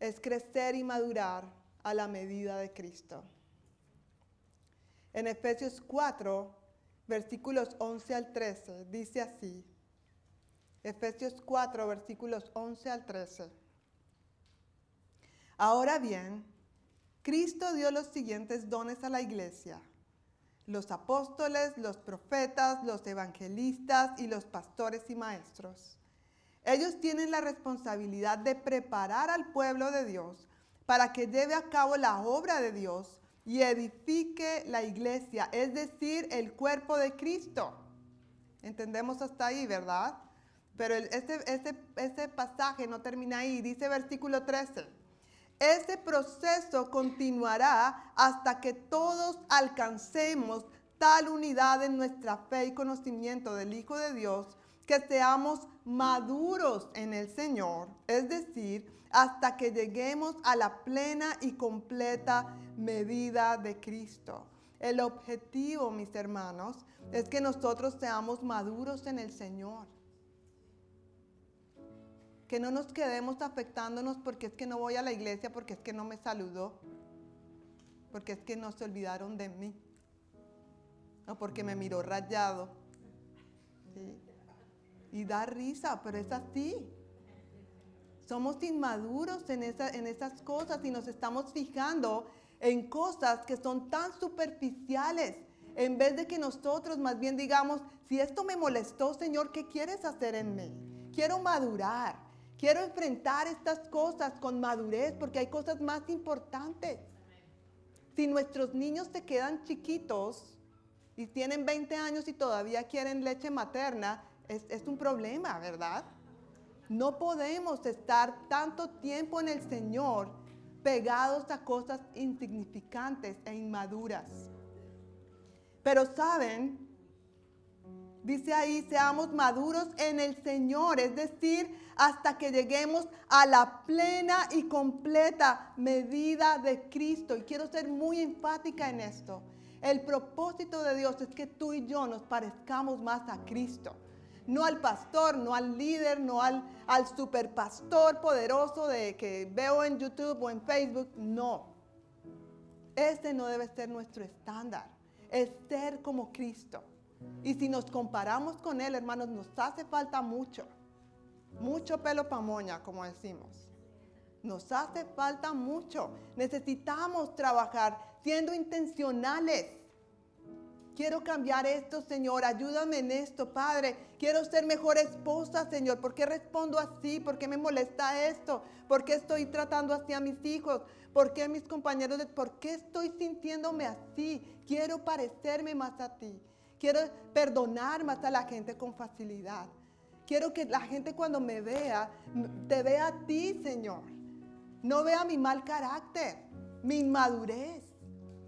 es crecer y madurar a la medida de Cristo. En Efesios 4, versículos 11 al 13, dice así. Efesios 4, versículos 11 al 13. Ahora bien, Cristo dio los siguientes dones a la iglesia. Los apóstoles, los profetas, los evangelistas y los pastores y maestros. Ellos tienen la responsabilidad de preparar al pueblo de Dios para que lleve a cabo la obra de Dios y edifique la iglesia, es decir, el cuerpo de Cristo. Entendemos hasta ahí, ¿verdad? Pero este, este, este pasaje no termina ahí, dice versículo 13. Este proceso continuará hasta que todos alcancemos tal unidad en nuestra fe y conocimiento del Hijo de Dios que seamos maduros en el Señor, es decir, hasta que lleguemos a la plena y completa medida de Cristo. El objetivo, mis hermanos, es que nosotros seamos maduros en el Señor. Que no nos quedemos afectándonos porque es que no voy a la iglesia, porque es que no me saludó, porque es que no se olvidaron de mí, o porque me miró rayado. Y da risa, pero es así. Somos inmaduros en, en esas cosas y nos estamos fijando en cosas que son tan superficiales. En vez de que nosotros más bien digamos, si esto me molestó, Señor, ¿qué quieres hacer en mí? Quiero madurar, quiero enfrentar estas cosas con madurez porque hay cosas más importantes. Si nuestros niños se quedan chiquitos y tienen 20 años y todavía quieren leche materna, es, es un problema, ¿verdad? No podemos estar tanto tiempo en el Señor pegados a cosas insignificantes e inmaduras. Pero saben, dice ahí, seamos maduros en el Señor, es decir, hasta que lleguemos a la plena y completa medida de Cristo. Y quiero ser muy enfática en esto. El propósito de Dios es que tú y yo nos parezcamos más a Cristo no al pastor, no al líder, no al, al superpastor poderoso de que veo en YouTube o en Facebook, no. Ese no debe ser nuestro estándar, es ser como Cristo. Y si nos comparamos con Él, hermanos, nos hace falta mucho, mucho pelo pamoña, como decimos. Nos hace falta mucho. Necesitamos trabajar siendo intencionales Quiero cambiar esto, Señor. Ayúdame en esto, Padre. Quiero ser mejor esposa, Señor. ¿Por qué respondo así? ¿Por qué me molesta esto? ¿Por qué estoy tratando así a mis hijos? ¿Por qué mis compañeros? ¿Por qué estoy sintiéndome así? Quiero parecerme más a ti. Quiero perdonar más a la gente con facilidad. Quiero que la gente cuando me vea, te vea a ti, Señor. No vea mi mal carácter, mi inmadurez.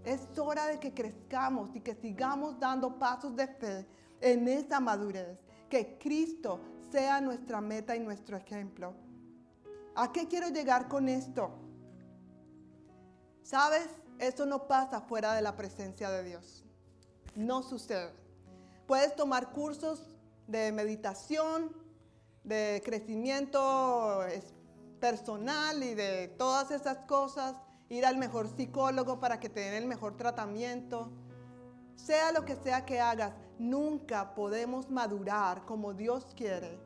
Es hora de que crezcamos y que sigamos dando pasos de fe en esa madurez. Que Cristo sea nuestra meta y nuestro ejemplo. ¿A qué quiero llegar con esto? ¿Sabes? Eso no pasa fuera de la presencia de Dios. No sucede. Puedes tomar cursos de meditación, de crecimiento personal y de todas esas cosas ir al mejor psicólogo para que te den el mejor tratamiento. Sea lo que sea que hagas, nunca podemos madurar como Dios quiere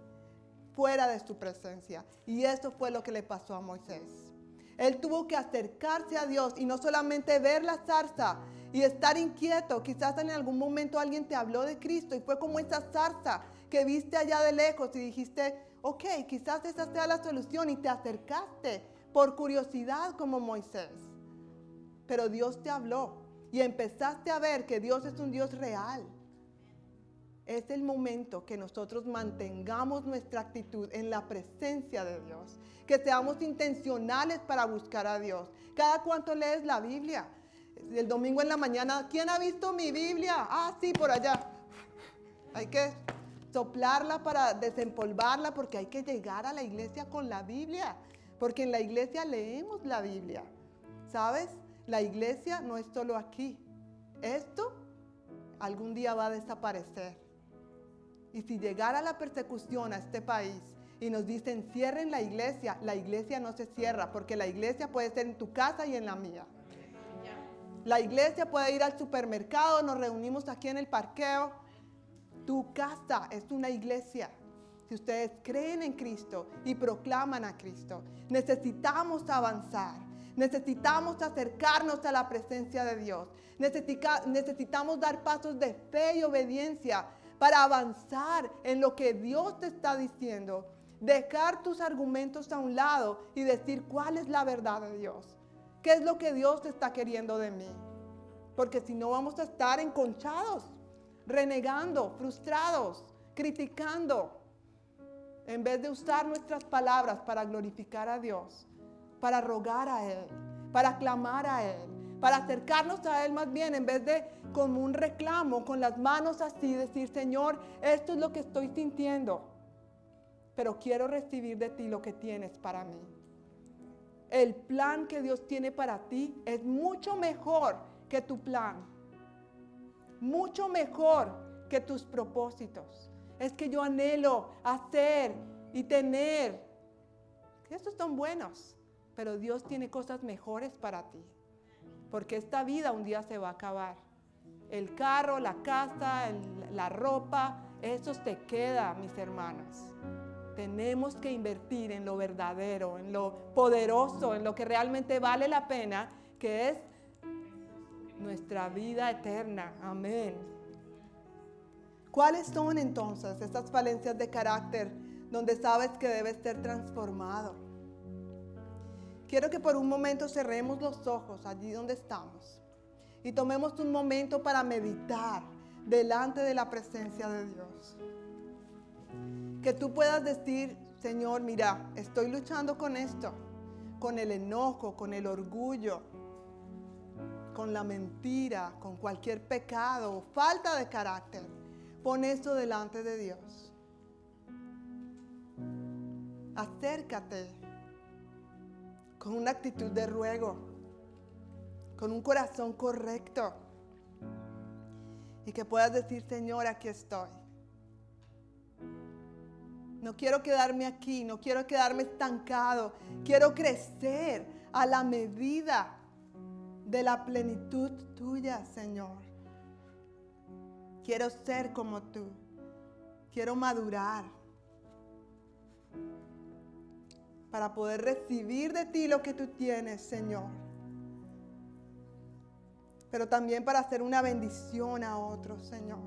fuera de su presencia. Y eso fue lo que le pasó a Moisés. Él tuvo que acercarse a Dios y no solamente ver la zarza y estar inquieto. Quizás en algún momento alguien te habló de Cristo y fue como esa zarza que viste allá de lejos y dijiste, ok, quizás esa sea la solución y te acercaste por curiosidad como Moisés. Pero Dios te habló y empezaste a ver que Dios es un Dios real. Es el momento que nosotros mantengamos nuestra actitud en la presencia de Dios, que seamos intencionales para buscar a Dios. Cada cuanto lees la Biblia. El domingo en la mañana, ¿quién ha visto mi Biblia? Ah, sí, por allá. Hay que soplarla para desempolvarla porque hay que llegar a la iglesia con la Biblia. Porque en la iglesia leemos la Biblia. ¿Sabes? La iglesia no es solo aquí. Esto algún día va a desaparecer. Y si llegara la persecución a este país y nos dicen cierren la iglesia, la iglesia no se cierra porque la iglesia puede ser en tu casa y en la mía. La iglesia puede ir al supermercado, nos reunimos aquí en el parqueo. Tu casa es una iglesia si ustedes creen en Cristo y proclaman a Cristo. Necesitamos avanzar. Necesitamos acercarnos a la presencia de Dios. necesitamos dar pasos de fe y obediencia para avanzar en lo que Dios te está diciendo. Dejar tus argumentos a un lado y decir cuál es la verdad de Dios. ¿Qué es lo que Dios está queriendo de mí? Porque si no vamos a estar enconchados, renegando, frustrados, criticando, en vez de usar nuestras palabras para glorificar a Dios, para rogar a Él, para clamar a Él, para acercarnos a Él más bien, en vez de como un reclamo, con las manos así, decir, Señor, esto es lo que estoy sintiendo, pero quiero recibir de ti lo que tienes para mí. El plan que Dios tiene para ti es mucho mejor que tu plan, mucho mejor que tus propósitos. Es que yo anhelo hacer y tener. Estos son buenos, pero Dios tiene cosas mejores para ti. Porque esta vida un día se va a acabar. El carro, la casa, la ropa, eso te queda, mis hermanos. Tenemos que invertir en lo verdadero, en lo poderoso, en lo que realmente vale la pena, que es nuestra vida eterna. Amén. ¿Cuáles son entonces estas falencias de carácter donde sabes que debes ser transformado? Quiero que por un momento cerremos los ojos allí donde estamos y tomemos un momento para meditar delante de la presencia de Dios. Que tú puedas decir, Señor, mira, estoy luchando con esto, con el enojo, con el orgullo, con la mentira, con cualquier pecado o falta de carácter. Pon esto delante de Dios. Acércate con una actitud de ruego, con un corazón correcto. Y que puedas decir, Señor, aquí estoy. No quiero quedarme aquí, no quiero quedarme estancado. Quiero crecer a la medida de la plenitud tuya, Señor. Quiero ser como tú. Quiero madurar para poder recibir de ti lo que tú tienes, Señor. Pero también para hacer una bendición a otros, Señor.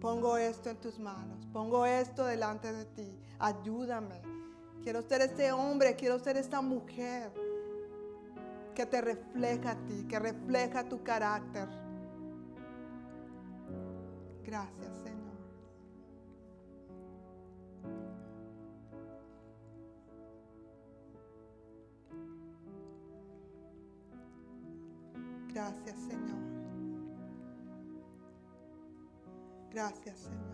Pongo esto en tus manos, pongo esto delante de ti. Ayúdame. Quiero ser ese hombre, quiero ser esa mujer que te refleja a ti, que refleja tu carácter. Gracias, Señor. Gracias, Señor. Gracias, Señor.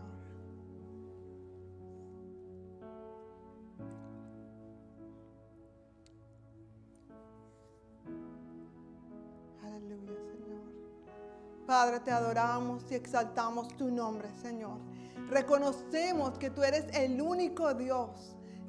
Padre, te adoramos y exaltamos tu nombre, Señor. Reconocemos que tú eres el único Dios,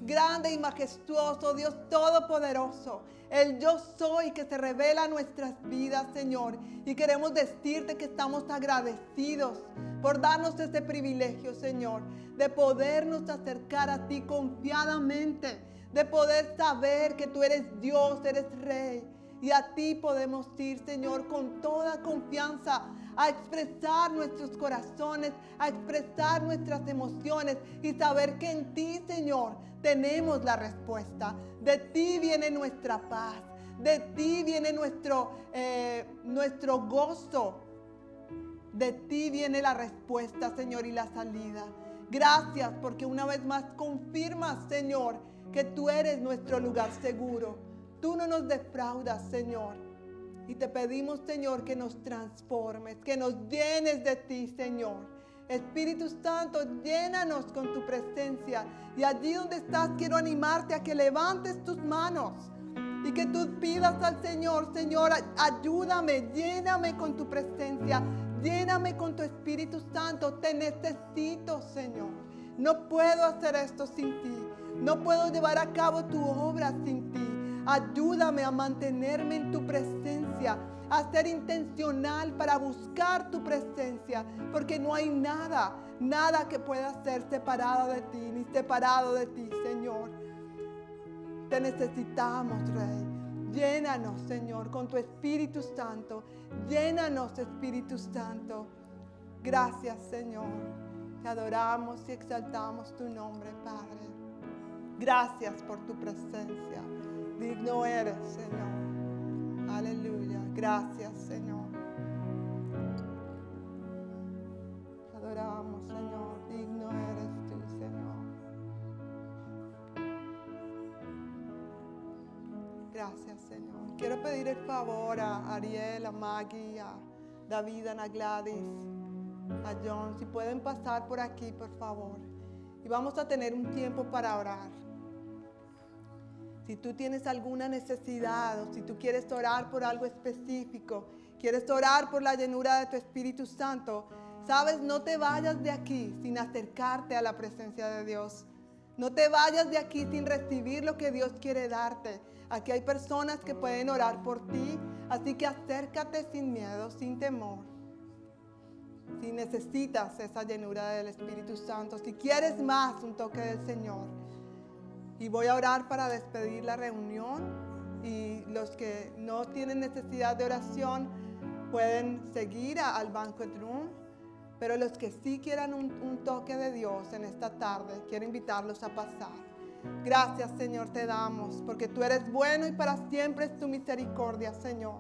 grande y majestuoso, Dios todopoderoso. El yo soy que se revela en nuestras vidas, Señor. Y queremos decirte que estamos agradecidos por darnos este privilegio, Señor, de podernos acercar a ti confiadamente, de poder saber que tú eres Dios, eres Rey y a ti podemos ir, Señor, con toda confianza a expresar nuestros corazones, a expresar nuestras emociones y saber que en ti, Señor, tenemos la respuesta. De ti viene nuestra paz, de ti viene nuestro, eh, nuestro gozo, de ti viene la respuesta, Señor, y la salida. Gracias porque una vez más confirmas, Señor, que tú eres nuestro lugar seguro Tú no nos defraudas, Señor. Y te pedimos, Señor, que nos transformes, que nos llenes de ti, Señor. Espíritu Santo, llénanos con tu presencia. Y allí donde estás, quiero animarte a que levantes tus manos y que tú pidas al Señor, Señor, ayúdame, lléname con tu presencia, lléname con tu Espíritu Santo. Te necesito, Señor. No puedo hacer esto sin ti. No puedo llevar a cabo tu obra sin ti. Ayúdame a mantenerme en tu presencia, a ser intencional para buscar tu presencia, porque no hay nada, nada que pueda ser separado de ti, ni separado de ti, Señor. Te necesitamos, Rey. Llénanos, Señor, con tu Espíritu Santo. Llénanos, Espíritu Santo. Gracias, Señor. Te adoramos y exaltamos tu nombre, Padre. Gracias por tu presencia. Digno eres, Señor. Aleluya. Gracias, Señor. Adoramos, Señor. Digno eres tú, Señor. Gracias, Señor. Quiero pedir el favor a Ariel, a Maggie, a David, a Gladys, a John, si pueden pasar por aquí, por favor. Y vamos a tener un tiempo para orar. Si tú tienes alguna necesidad o si tú quieres orar por algo específico, quieres orar por la llenura de tu Espíritu Santo, sabes, no te vayas de aquí sin acercarte a la presencia de Dios. No te vayas de aquí sin recibir lo que Dios quiere darte. Aquí hay personas que pueden orar por ti, así que acércate sin miedo, sin temor. Si necesitas esa llenura del Espíritu Santo, si quieres más un toque del Señor. Y voy a orar para despedir la reunión y los que no tienen necesidad de oración pueden seguir a- al banquet room. Pero los que sí quieran un, un toque de Dios en esta tarde, quiero invitarlos a pasar. Gracias Señor te damos, porque tú eres bueno y para siempre es tu misericordia, Señor.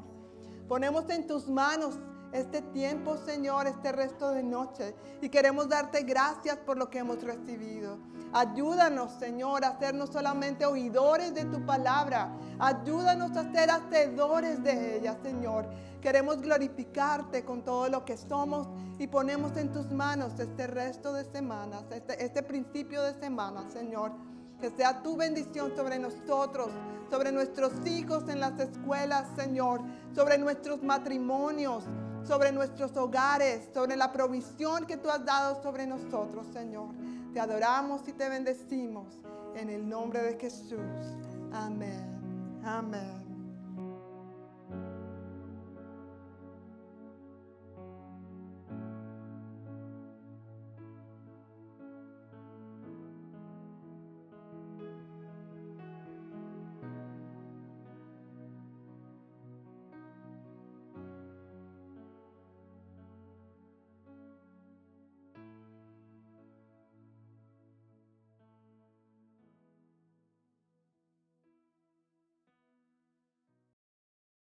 Ponemos en tus manos este tiempo, Señor, este resto de noche. Y queremos darte gracias por lo que hemos recibido. Ayúdanos, Señor, a ser no solamente oidores de tu palabra, ayúdanos a ser hacedores de ella, Señor. Queremos glorificarte con todo lo que somos y ponemos en tus manos este resto de semanas, este, este principio de semana, Señor. Que sea tu bendición sobre nosotros, sobre nuestros hijos en las escuelas, Señor, sobre nuestros matrimonios, sobre nuestros hogares, sobre la provisión que tú has dado sobre nosotros, Señor. Te adoramos y te bendecimos en el nombre de Jesús. Amén. Amén.